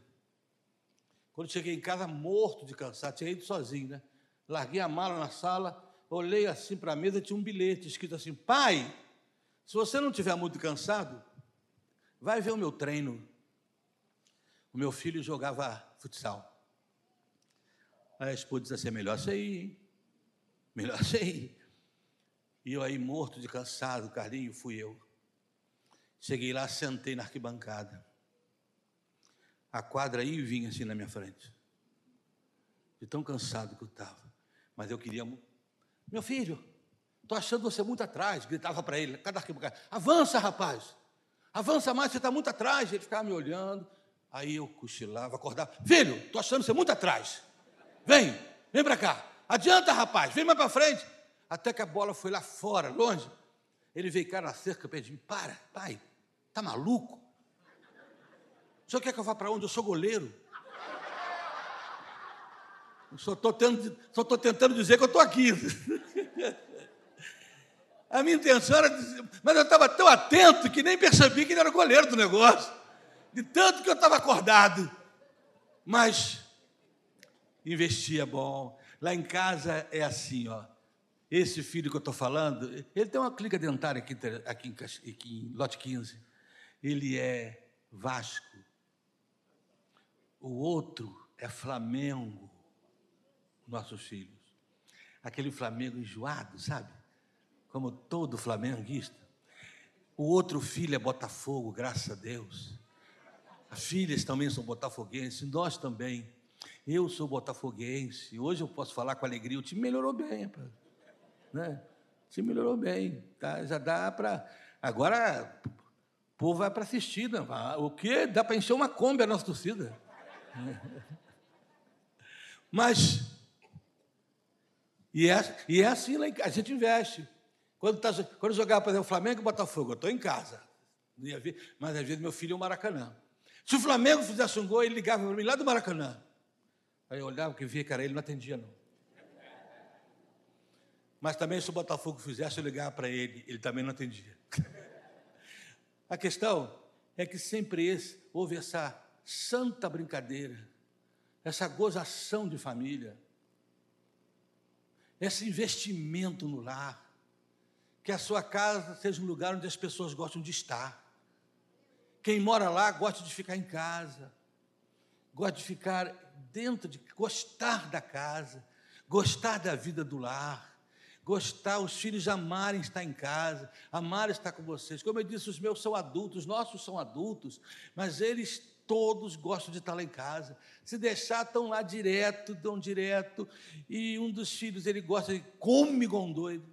Quando cheguei em casa, morto de cansado, tinha ido sozinho, né? Larguei a mala na sala, olhei assim para a mesa, tinha um bilhete escrito assim: Pai, se você não estiver muito cansado, vai ver o meu treino. O meu filho jogava futsal. Aí a esposa disse assim: é melhor você ir, hein? Melhor [LAUGHS] você ir. E eu aí, morto de cansado, Carlinho, fui eu. Cheguei lá, sentei na arquibancada. A quadra aí vinha assim na minha frente. De tão cansado que eu estava. Mas eu queria. Meu filho, estou achando você muito atrás. Gritava para ele, cada arquibancada. Avança, rapaz. Avança mais, você está muito atrás. Ele ficava me olhando. Aí eu cochilava, acordava. Filho, estou achando você muito atrás. Vem, vem para cá. Adianta, rapaz, vem mais para frente. Até que a bola foi lá fora, longe. Ele veio cá na cerca perto de mim. Para, pai, tá maluco? O senhor quer que eu vá para onde? Eu sou goleiro. Eu só estou tentando dizer que eu estou aqui. [LAUGHS] A minha intenção era dizer, mas eu estava tão atento que nem percebi que ele era goleiro do negócio. De tanto que eu estava acordado. Mas investia bom. Lá em casa é assim, ó. Esse filho que eu estou falando, ele tem uma clínica dentária aqui, aqui, em, aqui em lote 15. Ele é Vasco. O outro é Flamengo, nossos filhos. Aquele Flamengo enjoado, sabe? Como todo flamenguista. O outro filho é Botafogo, graças a Deus. As filhas também são botafoguenses, nós também. Eu sou botafoguense. Hoje eu posso falar com alegria, o time melhorou bem, né? Se melhorou bem, tá? já dá para. Agora o povo vai para assistir, né? o que? Dá para encher uma Kombi a nossa torcida. [LAUGHS] Mas, e é, e é assim, a gente investe. Quando, tá, quando jogava, por exemplo, o Flamengo e o Botafogo, eu estou em casa. Mas às vezes meu filho é o Maracanã. Se o Flamengo fizesse um gol, ele ligava para mim lá do Maracanã. Aí eu olhava que via, cara, ele não atendia, não. Mas também se o Botafogo fizesse eu ligar para ele, ele também não atendia. [LAUGHS] A questão é que sempre esse, houve essa santa brincadeira, essa gozação de família, esse investimento no lar, que a sua casa seja um lugar onde as pessoas gostam de estar. Quem mora lá gosta de ficar em casa, gosta de ficar dentro de, gostar da casa, gostar da vida do lar gostar, os filhos amarem estar em casa, amarem estar com vocês. Como eu disse, os meus são adultos, os nossos são adultos, mas eles todos gostam de estar lá em casa. Se deixar, estão lá direto, dão direto. E um dos filhos, ele gosta, ele come igual um doido.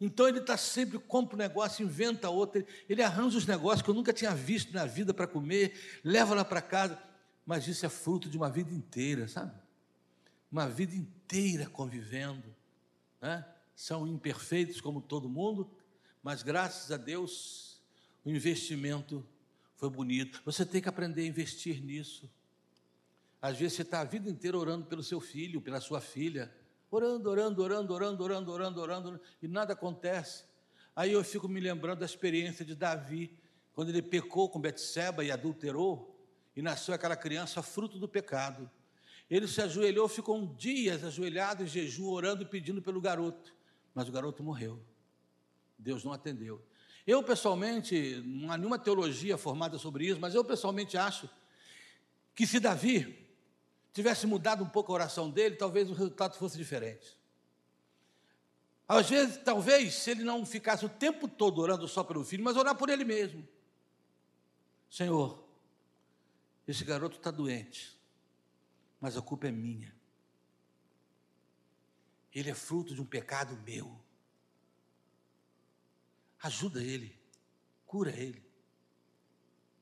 Então ele está sempre, compra um negócio, inventa outro, ele arranja os negócios que eu nunca tinha visto na vida para comer, leva lá para casa. Mas isso é fruto de uma vida inteira, sabe? uma vida inteira convivendo, né? são imperfeitos como todo mundo, mas graças a Deus o investimento foi bonito. Você tem que aprender a investir nisso. Às vezes você está a vida inteira orando pelo seu filho, pela sua filha, orando, orando, orando, orando, orando, orando, orando, e nada acontece. Aí eu fico me lembrando da experiência de Davi, quando ele pecou com Betseba e adulterou, e nasceu aquela criança fruto do pecado. Ele se ajoelhou, ficou um dias ajoelhado em jejum, orando e pedindo pelo garoto, mas o garoto morreu. Deus não atendeu. Eu, pessoalmente, não há nenhuma teologia formada sobre isso, mas eu, pessoalmente, acho que se Davi tivesse mudado um pouco a oração dele, talvez o resultado fosse diferente. Às vezes, talvez, se ele não ficasse o tempo todo orando só pelo filho, mas orar por ele mesmo. Senhor, esse garoto está doente, mas a culpa é minha. Ele é fruto de um pecado meu. Ajuda ele, cura ele.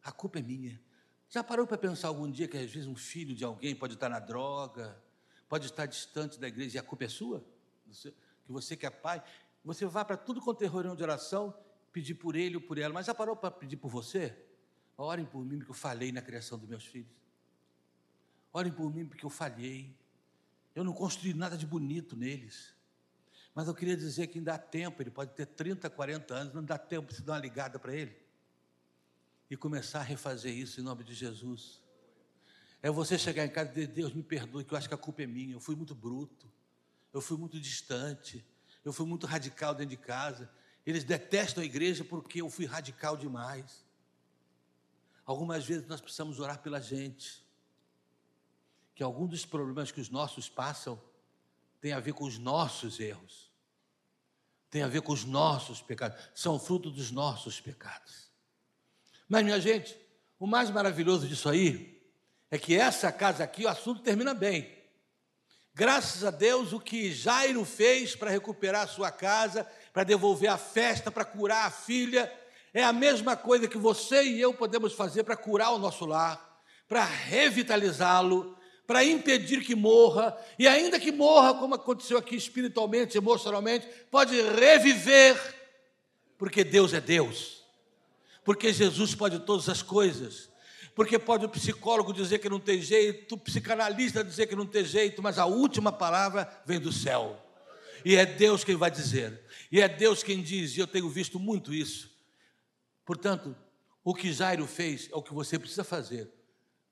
A culpa é minha. Já parou para pensar algum dia que às vezes um filho de alguém pode estar na droga, pode estar distante da igreja e a culpa é sua? que você que é pai, você vai para tudo quanto é reunião de oração, pedir por ele ou por ela, mas já parou para pedir por você? Orem por mim porque eu falhei na criação dos meus filhos. Orem por mim porque eu falhei. Eu não construí nada de bonito neles. Mas eu queria dizer que ainda dá tempo, ele pode ter 30, 40 anos, não dá tempo de dar uma ligada para ele. E começar a refazer isso em nome de Jesus. É você chegar em casa e dizer, Deus me perdoe, que eu acho que a culpa é minha, eu fui muito bruto eu fui muito distante, eu fui muito radical dentro de casa. Eles detestam a igreja porque eu fui radical demais. Algumas vezes nós precisamos orar pela gente, que algum dos problemas que os nossos passam tem a ver com os nossos erros, tem a ver com os nossos pecados, são fruto dos nossos pecados. Mas, minha gente, o mais maravilhoso disso aí é que essa casa aqui, o assunto termina bem. Graças a Deus, o que Jairo fez para recuperar a sua casa, para devolver a festa, para curar a filha, é a mesma coisa que você e eu podemos fazer para curar o nosso lar, para revitalizá-lo, para impedir que morra, e ainda que morra, como aconteceu aqui espiritualmente, emocionalmente, pode reviver, porque Deus é Deus, porque Jesus pode todas as coisas, porque pode o psicólogo dizer que não tem jeito, o psicanalista dizer que não tem jeito, mas a última palavra vem do céu. E é Deus quem vai dizer. E é Deus quem diz, e eu tenho visto muito isso. Portanto, o que Jairo fez é o que você precisa fazer.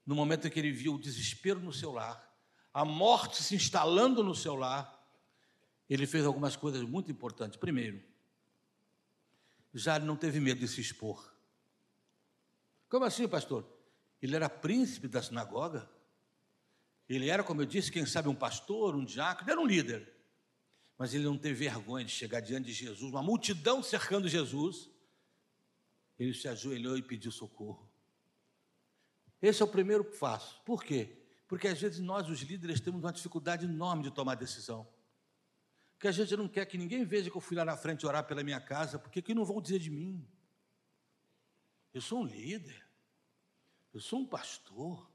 No momento em que ele viu o desespero no seu lar, a morte se instalando no seu lar, ele fez algumas coisas muito importantes. Primeiro, Jairo não teve medo de se expor. Como assim, pastor? Ele era príncipe da sinagoga. Ele era, como eu disse, quem sabe um pastor, um diácono, era um líder. Mas ele não teve vergonha de chegar diante de Jesus, uma multidão cercando Jesus. Ele se ajoelhou e pediu socorro. Esse é o primeiro passo. Por quê? Porque às vezes nós, os líderes, temos uma dificuldade enorme de tomar decisão. Porque a gente não quer que ninguém veja que eu fui lá na frente orar pela minha casa, porque que não vão dizer de mim? Eu sou um líder. Eu sou um pastor.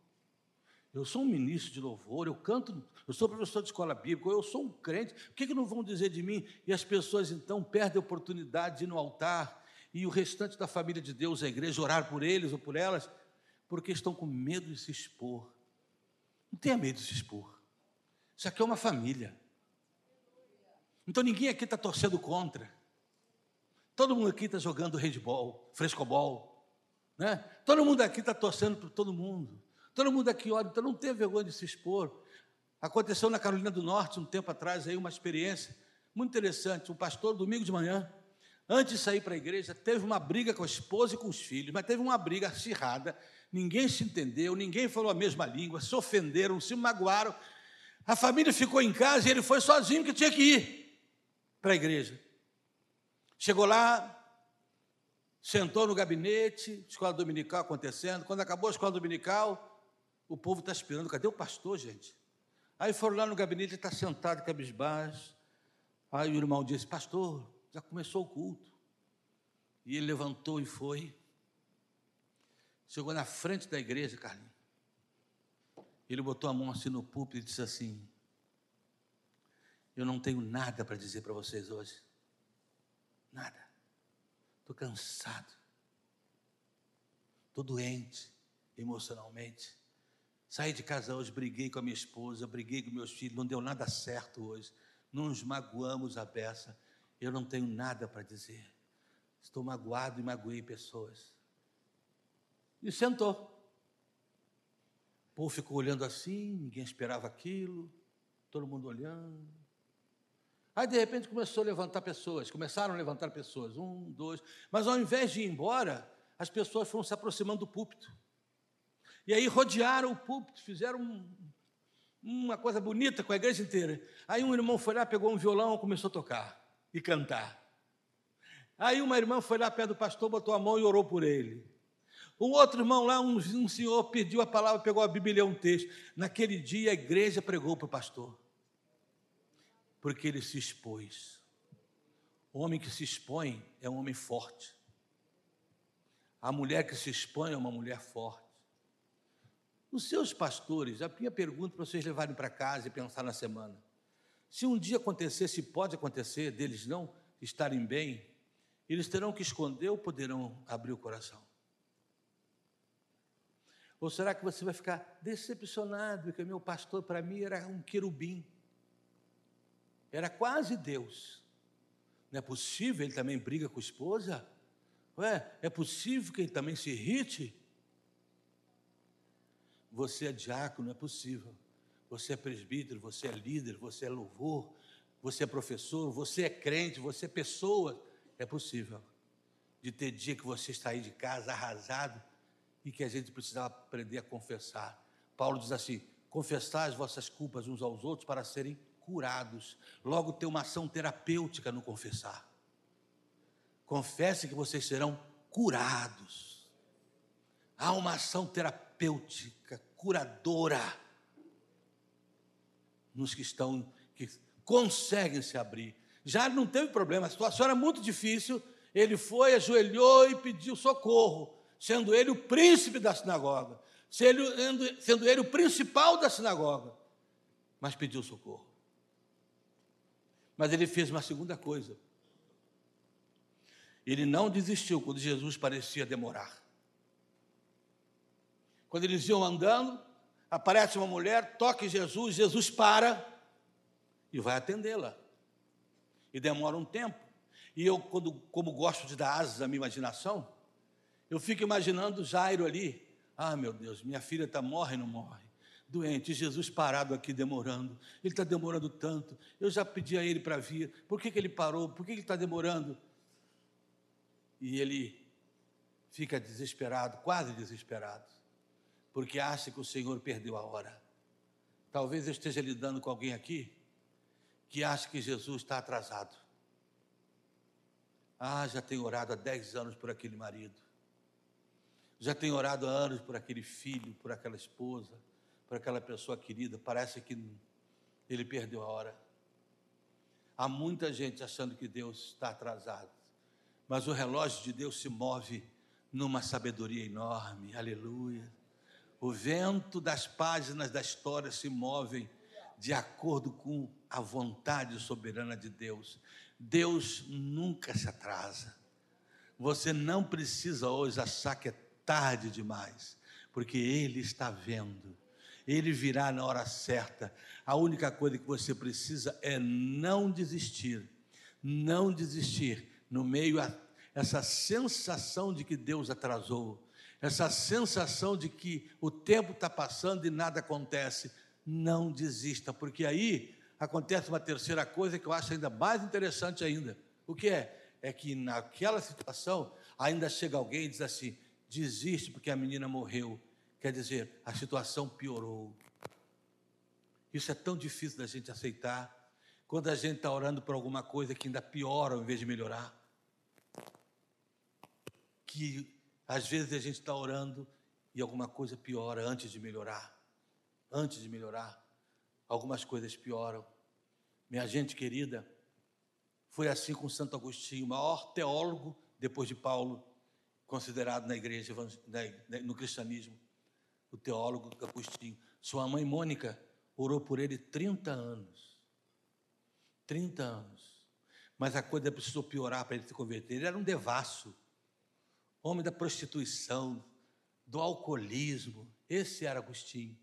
Eu sou um ministro de louvor, eu canto, eu sou professor de escola bíblica, eu sou um crente. O que, que não vão dizer de mim? E as pessoas então perdem a oportunidade de ir no altar e o restante da família de Deus, a igreja, orar por eles ou por elas, porque estão com medo de se expor. Não tenha medo de se expor. Isso aqui é uma família. Então ninguém aqui está torcendo contra. Todo mundo aqui está jogando handball, frescobol, né? Todo mundo aqui está torcendo para todo mundo. Todo mundo aqui olha, então não tem vergonha de se expor. Aconteceu na Carolina do Norte, um tempo atrás, aí uma experiência muito interessante. Um pastor, domingo de manhã, antes de sair para a igreja, teve uma briga com a esposa e com os filhos, mas teve uma briga acirrada. Ninguém se entendeu, ninguém falou a mesma língua, se ofenderam, se magoaram. A família ficou em casa e ele foi sozinho que tinha que ir para a igreja. Chegou lá, sentou no gabinete, escola dominical acontecendo. Quando acabou a escola dominical, o povo está esperando. Cadê o pastor, gente? Aí foram lá no gabinete, está sentado, cabisbaixo. Aí o irmão disse: Pastor, já começou o culto. E ele levantou e foi. Chegou na frente da igreja, Carlinhos. Ele botou a mão assim no púlpito e disse assim: Eu não tenho nada para dizer para vocês hoje. Nada. Estou cansado. Estou doente emocionalmente. Saí de casa hoje, briguei com a minha esposa, briguei com meus filhos, não deu nada certo hoje. Não nos magoamos a beça. Eu não tenho nada para dizer. Estou magoado e magoei pessoas. E sentou. O povo ficou olhando assim, ninguém esperava aquilo, todo mundo olhando. Aí, de repente, começou a levantar pessoas, começaram a levantar pessoas, um, dois, mas ao invés de ir embora, as pessoas foram se aproximando do púlpito. E aí rodearam o púlpito, fizeram um, uma coisa bonita com a igreja inteira. Aí um irmão foi lá, pegou um violão, começou a tocar e cantar. Aí uma irmã foi lá perto do pastor, botou a mão e orou por ele. Um outro irmão lá, um, um senhor, pediu a palavra, pegou a Bíblia e um texto. Naquele dia a igreja pregou para o pastor. Porque ele se expôs. O homem que se expõe é um homem forte. A mulher que se expõe é uma mulher forte. Os seus pastores, a minha pergunta para vocês levarem para casa e pensar na semana. Se um dia acontecer, se pode acontecer, deles não estarem bem, eles terão que esconder ou poderão abrir o coração? Ou será que você vai ficar decepcionado que meu pastor para mim era um querubim? Era quase Deus. Não é possível ele também briga com a esposa? Ué, é possível que ele também se irrite? Você é diácono, é possível. Você é presbítero, você é líder, você é louvor, você é professor, você é crente, você é pessoa. É possível. De ter dia que você está aí de casa arrasado e que a gente precisava aprender a confessar. Paulo diz assim: confessar as vossas culpas uns aos outros para serem curados. Logo, ter uma ação terapêutica no confessar. Confesse que vocês serão curados. Há uma ação terapêutica, curadora, nos que estão, que conseguem se abrir. Já não teve problema, a situação era muito difícil. Ele foi, ajoelhou e pediu socorro sendo ele o príncipe da sinagoga, sendo, sendo ele o principal da sinagoga, mas pediu socorro. Mas ele fez uma segunda coisa. Ele não desistiu quando Jesus parecia demorar. Quando eles iam andando, aparece uma mulher, toca em Jesus, Jesus para e vai atendê-la. E demora um tempo. E eu, quando, como gosto de dar asas à minha imaginação, eu fico imaginando Jairo ali. Ah, meu Deus, minha filha está morre não morre? Doente, Jesus parado aqui demorando. Ele está demorando tanto. Eu já pedi a ele para vir. Por que, que ele parou? Por que, que ele está demorando? E ele fica desesperado, quase desesperado, porque acha que o Senhor perdeu a hora. Talvez eu esteja lidando com alguém aqui que acha que Jesus está atrasado. Ah, já tenho orado há 10 anos por aquele marido. Já tenho orado há anos por aquele filho, por aquela esposa, por aquela pessoa querida. Parece que ele perdeu a hora. Há muita gente achando que Deus está atrasado, mas o relógio de Deus se move numa sabedoria enorme. Aleluia. O vento das páginas da história se movem de acordo com a vontade soberana de Deus. Deus nunca se atrasa. Você não precisa hoje achar que é tarde demais, porque Ele está vendo. Ele virá na hora certa. A única coisa que você precisa é não desistir. Não desistir no meio a essa sensação de que Deus atrasou, essa sensação de que o tempo está passando e nada acontece. Não desista, porque aí acontece uma terceira coisa que eu acho ainda mais interessante ainda. O que é? É que naquela situação ainda chega alguém e diz assim: desiste porque a menina morreu. Quer dizer, a situação piorou. Isso é tão difícil da gente aceitar. Quando a gente está orando por alguma coisa que ainda piora ao invés de melhorar. Que às vezes a gente está orando e alguma coisa piora antes de melhorar. Antes de melhorar, algumas coisas pioram. Minha gente querida, foi assim com Santo Agostinho, o maior teólogo depois de Paulo, considerado na igreja, no cristianismo, o teólogo Agostinho. Sua mãe Mônica orou por ele 30 anos. 30 anos. Mas a coisa precisou piorar para ele se converter. Ele era um devasso, homem da prostituição, do alcoolismo. Esse era Agostinho.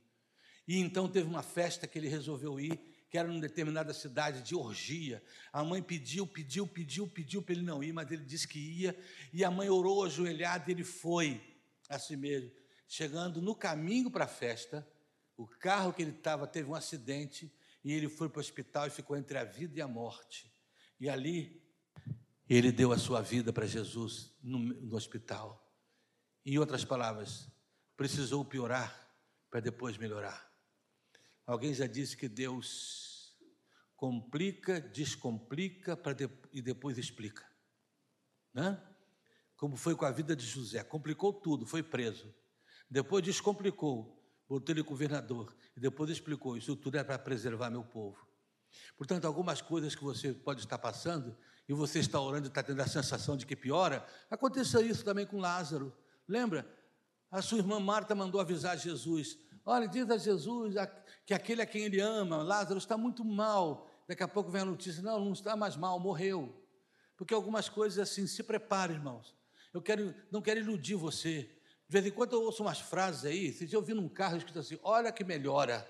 E então teve uma festa que ele resolveu ir, que era em determinada cidade de orgia. A mãe pediu, pediu, pediu, pediu para ele não ir, mas ele disse que ia. E a mãe orou ajoelhado e ele foi a si mesmo. Chegando no caminho para a festa, o carro que ele estava teve um acidente e ele foi para o hospital e ficou entre a vida e a morte. E ali ele deu a sua vida para Jesus no, no hospital. Em outras palavras, precisou piorar para depois melhorar. Alguém já disse que Deus complica, descomplica de, e depois explica. Né? Como foi com a vida de José. Complicou tudo, foi preso. Depois descomplicou, botou ele governador. E depois explicou: Isso tudo é para preservar meu povo. Portanto, algumas coisas que você pode estar passando e você está orando e está tendo a sensação de que piora, aconteceu isso também com Lázaro. Lembra? A sua irmã Marta mandou avisar Jesus: Olha, diz a Jesus que aquele a quem ele ama, Lázaro, está muito mal. Daqui a pouco vem a notícia: não, não está mais mal, morreu. Porque algumas coisas assim, se prepare, irmãos. Eu quero, não quero iludir você. De vez em quando eu ouço umas frases aí, se eu vi num carro escrito assim: olha que melhora.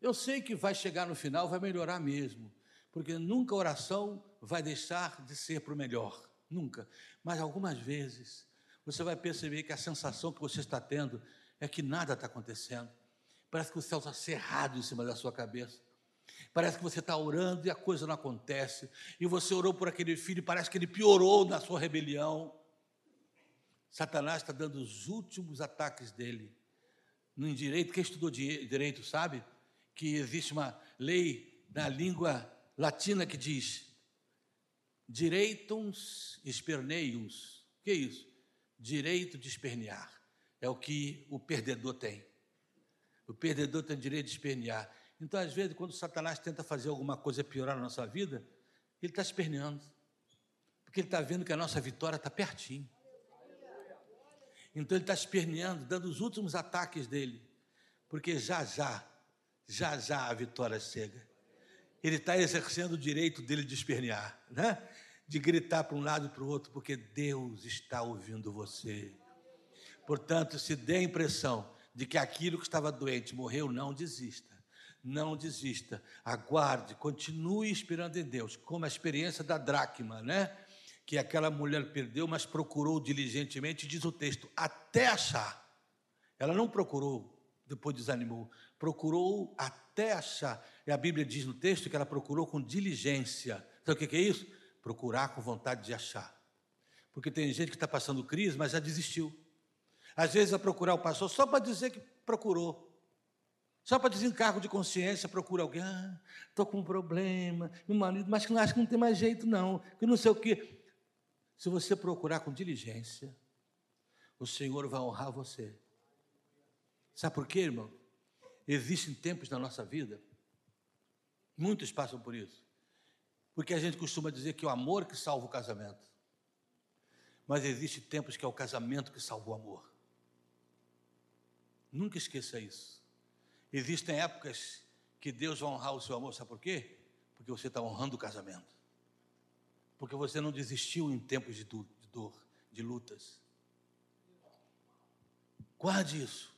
Eu sei que vai chegar no final, vai melhorar mesmo. Porque nunca a oração vai deixar de ser para o melhor. Nunca. Mas algumas vezes você vai perceber que a sensação que você está tendo é que nada está acontecendo. Parece que o céu está cerrado em cima da sua cabeça. Parece que você está orando e a coisa não acontece. E você orou por aquele filho parece que ele piorou na sua rebelião. Satanás está dando os últimos ataques dele. No direito, quem estudou direito sabe que existe uma lei na língua latina que diz direitum. O que é isso? Direito de espernear é o que o perdedor tem. O perdedor tem direito de espernear. Então, às vezes, quando Satanás tenta fazer alguma coisa piorar na nossa vida, ele está esperneando. Porque ele está vendo que a nossa vitória está pertinho. Então, ele está esperneando, dando os últimos ataques dele. Porque já, já, já, já a vitória chega. Ele está exercendo o direito dele de espernear, né? de gritar para um lado e para o outro, porque Deus está ouvindo você. Portanto, se der a impressão de que aquilo que estava doente morreu, não desista. Não desista. Aguarde, continue esperando em Deus, como a experiência da dracma, né? Que aquela mulher perdeu, mas procurou diligentemente, diz o texto, até achar. Ela não procurou, depois desanimou, procurou até achar. E a Bíblia diz no texto que ela procurou com diligência. Sabe o que é isso? Procurar com vontade de achar. Porque tem gente que está passando crise, mas já desistiu. Às vezes a procurar o pastor só para dizer que procurou. Só para desencargo de consciência, procura alguém. Ah, estou com um problema, meu marido, mas acho que não tem mais jeito, não. Que não sei o quê. Se você procurar com diligência, o Senhor vai honrar você. Sabe por quê, irmão? Existem tempos na nossa vida, muitos passam por isso, porque a gente costuma dizer que é o amor que salva o casamento. Mas existem tempos que é o casamento que salva o amor. Nunca esqueça isso. Existem épocas que Deus vai honrar o seu amor, sabe por quê? Porque você está honrando o casamento. Porque você não desistiu em tempos de dor, de lutas. Guarde isso.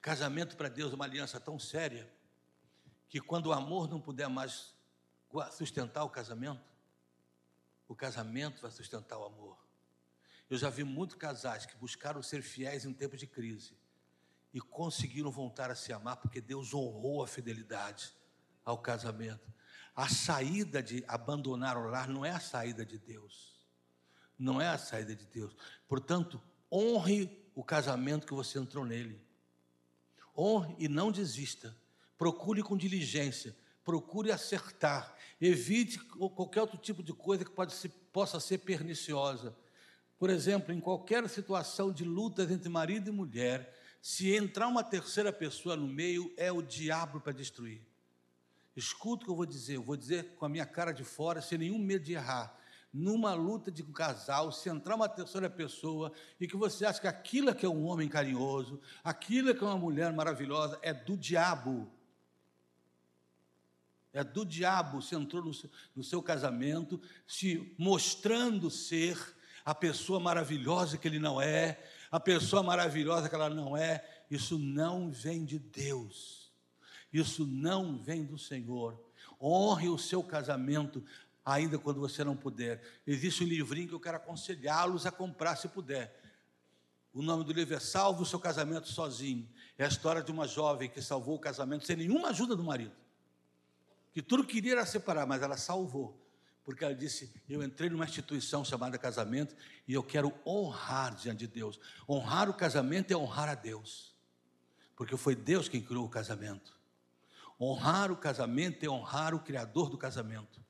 Casamento para Deus é uma aliança tão séria que quando o amor não puder mais sustentar o casamento, o casamento vai sustentar o amor. Eu já vi muitos casais que buscaram ser fiéis em tempos de crise e conseguiram voltar a se amar porque Deus honrou a fidelidade ao casamento. A saída de abandonar o lar não é a saída de Deus. Não é a saída de Deus. Portanto, honre o casamento que você entrou nele. Honre e não desista. Procure com diligência. Procure acertar. Evite qualquer outro tipo de coisa que pode ser, possa ser perniciosa. Por exemplo, em qualquer situação de lutas entre marido e mulher, se entrar uma terceira pessoa no meio, é o diabo para destruir. Escuta o que eu vou dizer, eu vou dizer com a minha cara de fora, sem nenhum medo de errar. Numa luta de casal, se entrar uma terceira pessoa e que você acha que aquilo é que é um homem carinhoso, aquilo é que é uma mulher maravilhosa, é do diabo. É do diabo. Você entrou no seu, no seu casamento se mostrando ser a pessoa maravilhosa que ele não é, a pessoa maravilhosa que ela não é. Isso não vem de Deus. Isso não vem do Senhor. Honre o seu casamento, ainda quando você não puder. Existe um livrinho que eu quero aconselhá-los a comprar se puder. O nome do livro é Salve o seu casamento sozinho. É a história de uma jovem que salvou o casamento sem nenhuma ajuda do marido. Que tudo queria era separar, mas ela salvou. Porque ela disse: Eu entrei numa instituição chamada casamento e eu quero honrar diante de Deus. Honrar o casamento é honrar a Deus. Porque foi Deus quem criou o casamento. Honrar o casamento é honrar o Criador do casamento.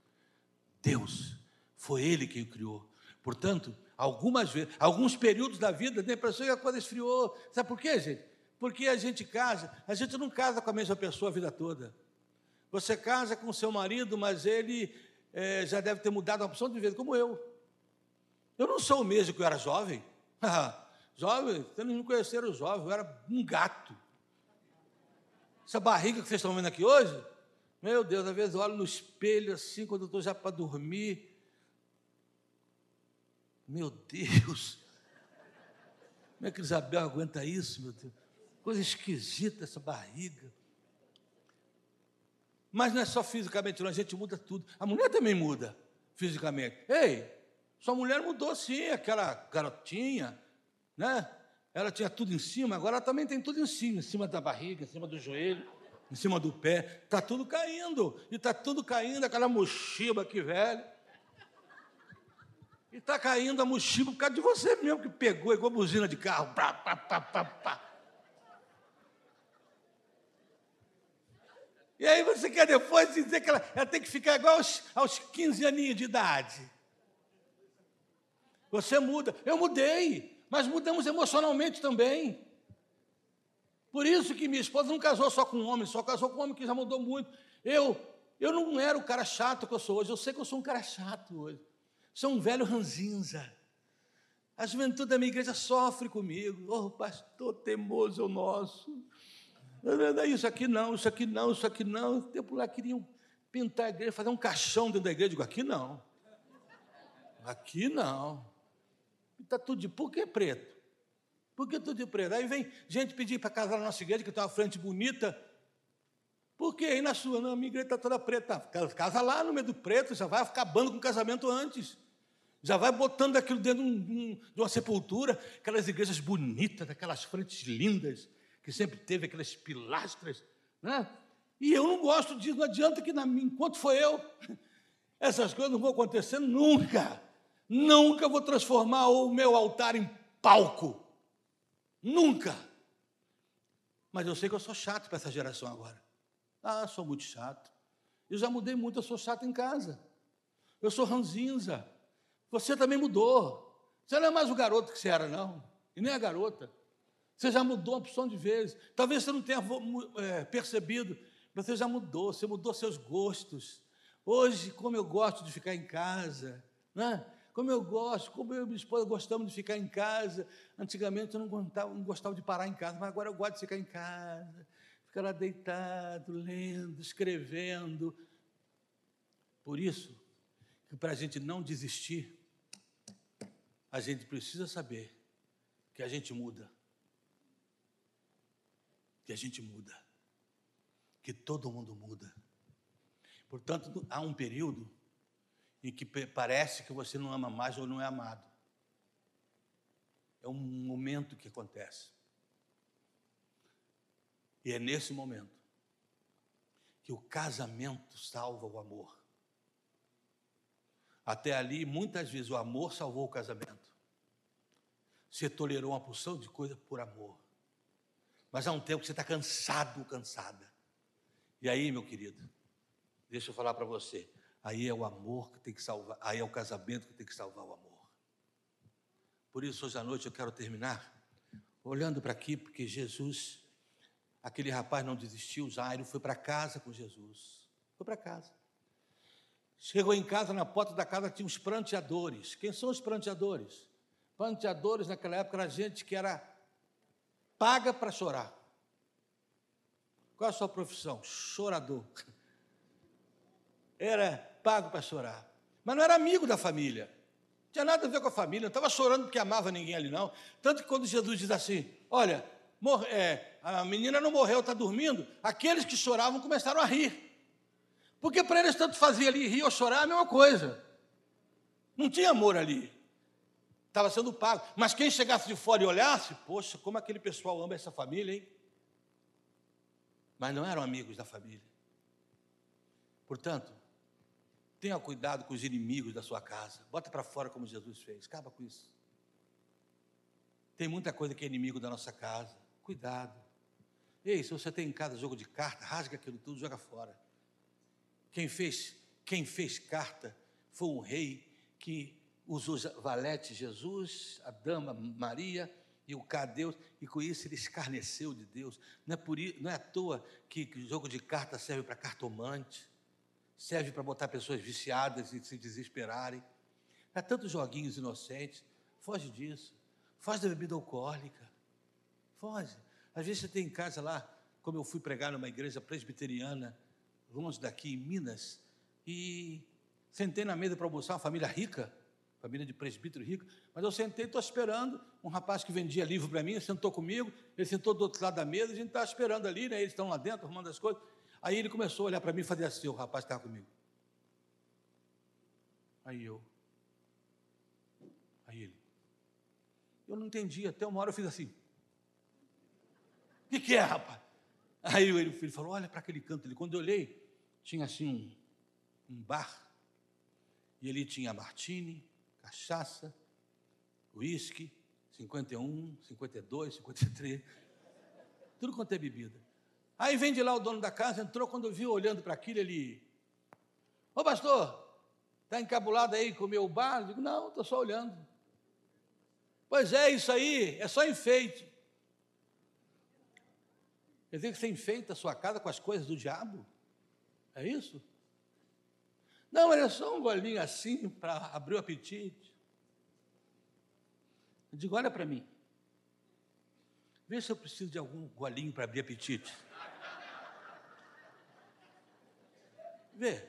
Deus. Foi Ele quem o criou. Portanto, algumas vezes, alguns períodos da vida, tem pessoa que a coisa esfriou. Sabe por quê, gente? Porque a gente casa, a gente não casa com a mesma pessoa a vida toda. Você casa com o seu marido, mas ele é, já deve ter mudado a opção de vida, como eu. Eu não sou o mesmo que eu era jovem. [LAUGHS] jovem, vocês não conheceram jovem, eu era um gato. Essa barriga que vocês estão vendo aqui hoje, meu Deus, às vezes eu olho no espelho assim, quando eu estou já para dormir. Meu Deus, como é que Isabel aguenta isso, meu Deus? Coisa esquisita essa barriga. Mas não é só fisicamente, não, a gente muda tudo. A mulher também muda fisicamente. Ei, sua mulher mudou sim, aquela garotinha, né? Ela tinha tudo em cima, agora ela também tem tudo em cima, em cima da barriga, em cima do joelho, em cima do pé. Está tudo caindo. E está tudo caindo, aquela mochiba aqui, velho. E está caindo a mochiba por causa de você mesmo, que pegou igual buzina de carro. Pá, pá, pá, pá, pá. E aí você quer depois dizer que ela, ela tem que ficar igual aos, aos 15 aninhos de idade. Você muda. Eu mudei, mas mudamos emocionalmente também. Por isso que minha esposa não casou só com um homem, só casou com um homem que já mudou muito. Eu, eu não era o cara chato que eu sou hoje, eu sei que eu sou um cara chato hoje. Sou um velho ranzinza. A juventude da minha igreja sofre comigo. Oh, pastor teimoso é o nosso. Isso aqui não, isso aqui não, isso aqui não. O tempo lá queriam pintar a igreja, fazer um caixão dentro da igreja. Eu digo, aqui não. Aqui não. Está tudo de. Por que preto? Por que tudo de preto? Aí vem gente pedir para casar na nossa igreja, que tem uma frente bonita. Por que aí na sua? Não, a minha igreja está toda preta. Casa lá no meio do preto, já vai acabando com o casamento antes. Já vai botando aquilo dentro de, um, uma sepultura, aquelas igrejas bonitas, aquelas frentes lindas que sempre teve aquelas pilastras, né? E eu não gosto disso, não adianta que na enquanto foi eu, [LAUGHS] essas coisas não vão acontecer nunca. Nunca vou transformar o meu altar em palco. Nunca. Mas eu sei que eu sou chato para essa geração agora. Ah, sou muito chato. Eu já mudei muito, eu sou chato em casa. Eu sou ranzinza. Você também mudou. Você não é mais o garoto que você era, não. E nem a garota. Você já mudou uma opção de vezes. Talvez você não tenha é, percebido, mas você já mudou, você mudou seus gostos. Hoje, como eu gosto de ficar em casa, né? Como eu gosto, como eu e minha esposa gostamos de ficar em casa. Antigamente eu não gostava, não gostava de parar em casa, mas agora eu gosto de ficar em casa, ficar lá deitado, lendo, escrevendo. Por isso, que para a gente não desistir, a gente precisa saber que a gente muda que a gente muda, que todo mundo muda. Portanto, há um período em que parece que você não ama mais ou não é amado. É um momento que acontece. E é nesse momento que o casamento salva o amor. Até ali, muitas vezes, o amor salvou o casamento. Você tolerou uma porção de coisa por amor. Mas há um tempo que você está cansado, cansada. E aí, meu querido, deixa eu falar para você. Aí é o amor que tem que salvar, aí é o casamento que tem que salvar o amor. Por isso, hoje à noite eu quero terminar olhando para aqui, porque Jesus, aquele rapaz não desistiu, Jairo foi para casa com Jesus. Foi para casa. Chegou em casa, na porta da casa tinha os pranteadores. Quem são os pranteadores? Pranteadores naquela época era gente que era paga para chorar. Qual a sua profissão? Chorador. era pago para chorar. Mas não era amigo da família. Não tinha nada a ver com a família, não estava chorando porque amava ninguém ali, não. Tanto que quando Jesus diz assim: Olha, é, a menina não morreu, está dormindo, aqueles que choravam começaram a rir. Porque para eles tanto fazia ali rir ou chorar a mesma coisa. Não tinha amor ali. Estava sendo pago. Mas quem chegasse de fora e olhasse, poxa, como aquele pessoal ama essa família, hein? Mas não eram amigos da família. Portanto, tenha cuidado com os inimigos da sua casa. Bota para fora como Jesus fez. Acaba com isso. Tem muita coisa que é inimigo da nossa casa. Cuidado. Ei, se você tem em casa jogo de carta, rasga aquilo tudo, joga fora. Quem fez, quem fez carta foi um rei que usou valete Jesus, a dama Maria e o cá Deus, e com isso ele escarneceu de Deus. Não é, por, não é à toa que, que jogo de carta serve para cartomante, serve para botar pessoas viciadas e se desesperarem. Há tantos joguinhos inocentes. Foge disso. Foge da bebida alcoólica. Foge. Às vezes você tem em casa lá, como eu fui pregar numa igreja presbiteriana, longe daqui, em Minas, e sentei na mesa para almoçar, uma família rica, família de presbítero rico, mas eu sentei, estou esperando, um rapaz que vendia livro para mim, sentou comigo, ele sentou do outro lado da mesa, a gente estava esperando ali, né, eles estão lá dentro, arrumando as coisas, aí ele começou a olhar para mim e fazer assim, o rapaz estava comigo. Aí eu, aí ele, eu não entendi, até uma hora eu fiz assim, o que, que é, rapaz? Aí o filho falou: Olha para aquele canto ali. Quando eu olhei, tinha assim um, um bar. E ele tinha martini, cachaça, uísque, 51, 52, 53, tudo quanto é bebida. Aí vem de lá o dono da casa, entrou, quando eu vi olhando para aquilo, ele. Ô pastor, está encabulado aí com o meu bar? Eu digo, não, estou só olhando. Pois é, isso aí é só enfeite. Quer dizer que você enfeita a sua casa com as coisas do diabo? É isso? Não, era só um golinho assim para abrir o apetite. Eu digo, olha para mim. Vê se eu preciso de algum golinho para abrir apetite. Vê.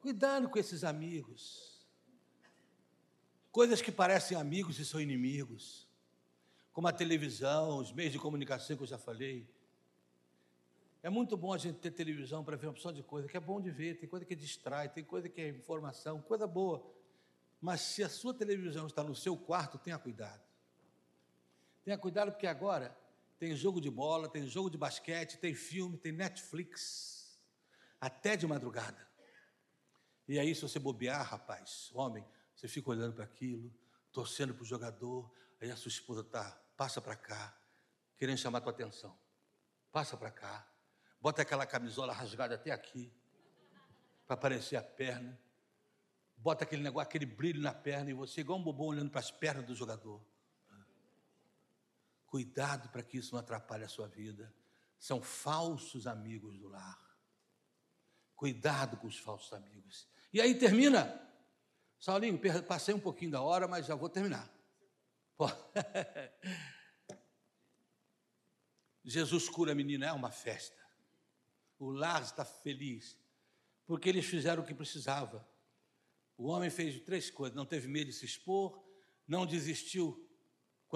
Cuidado com esses amigos. Coisas que parecem amigos e são inimigos como a televisão, os meios de comunicação que eu já falei. É muito bom a gente ter televisão para ver uma opção de coisa, que é bom de ver, tem coisa que distrai, tem coisa que é informação, coisa boa. Mas se a sua televisão está no seu quarto, tenha cuidado. Tenha cuidado porque agora tem jogo de bola, tem jogo de basquete, tem filme, tem Netflix, até de madrugada. E aí, se você bobear, rapaz, homem, você fica olhando para aquilo, torcendo para o jogador, aí a sua esposa está passa para cá, querendo chamar tua atenção. Passa para cá, bota aquela camisola rasgada até aqui, para aparecer a perna. Bota aquele negócio, aquele brilho na perna, e você, igual um bobão olhando para as pernas do jogador. Cuidado para que isso não atrapalhe a sua vida. São falsos amigos do lar. Cuidado com os falsos amigos. E aí termina. Saulinho, passei um pouquinho da hora, mas já vou terminar. [LAUGHS] Jesus cura a menina, é uma festa. O lar está feliz, porque eles fizeram o que precisava. O homem fez três coisas: não teve medo de se expor, não desistiu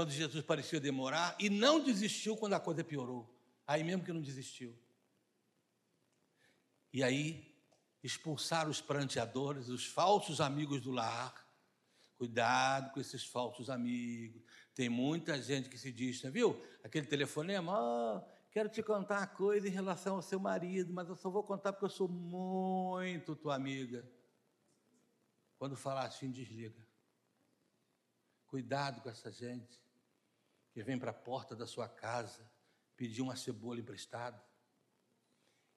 quando Jesus parecia demorar, e não desistiu quando a coisa piorou. Aí mesmo que não desistiu. E aí expulsaram os pranteadores, os falsos amigos do lar, Cuidado com esses falsos amigos. Tem muita gente que se diz, viu? Aquele telefonema, oh, quero te contar uma coisa em relação ao seu marido, mas eu só vou contar porque eu sou muito tua amiga. Quando falar assim, desliga. Cuidado com essa gente que vem para a porta da sua casa pedir uma cebola emprestada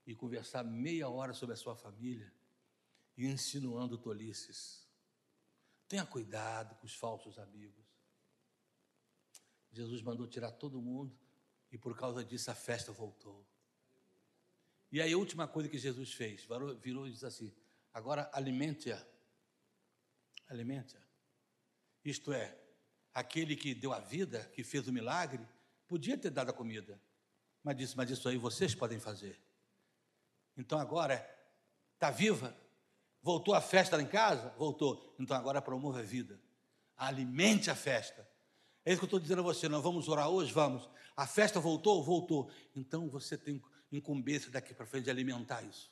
e conversar meia hora sobre a sua família e insinuando tolices. Tenha cuidado com os falsos amigos. Jesus mandou tirar todo mundo e por causa disso a festa voltou. E aí a última coisa que Jesus fez, virou e disse assim: agora alimente-a. Alimente-a. Isto é, aquele que deu a vida, que fez o milagre, podia ter dado a comida, mas disse: Mas isso aí vocês podem fazer. Então agora está viva? Voltou a festa lá em casa? Voltou. Então agora promova a vida. Alimente a festa. É isso que eu estou dizendo a você. Nós vamos orar hoje? Vamos. A festa voltou? Voltou. Então você tem incumbência daqui para frente de alimentar isso.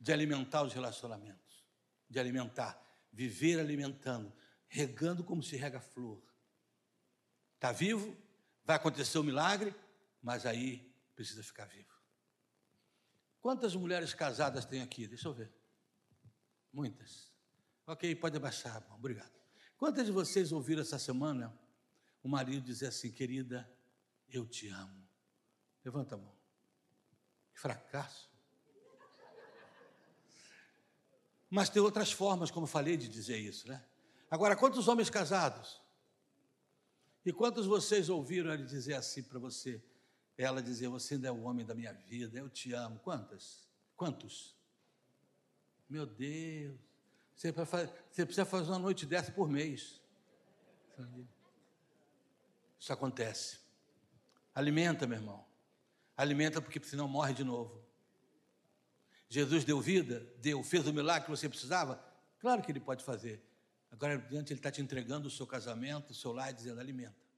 De alimentar os relacionamentos. De alimentar. Viver alimentando. Regando como se rega flor. Está vivo? Vai acontecer o um milagre? Mas aí precisa ficar vivo. Quantas mulheres casadas tem aqui? Deixa eu ver. Muitas. Ok, pode abaixar, obrigado. Quantas de vocês ouviram essa semana o marido dizer assim, querida, eu te amo? Levanta a mão. Que fracasso. Mas tem outras formas, como falei, de dizer isso, né? Agora, quantos homens casados? E quantos vocês ouviram ele dizer assim para você? Ela dizer, você ainda é o homem da minha vida, eu te amo. Quantas? Quantos? Meu Deus. Você precisa fazer uma noite dessa por mês. Isso acontece. Alimenta, meu irmão. Alimenta porque senão morre de novo. Jesus deu vida, deu, fez o milagre que você precisava? Claro que ele pode fazer. Agora, diante, ele está te entregando o seu casamento, o seu lar, dizendo: alimenta.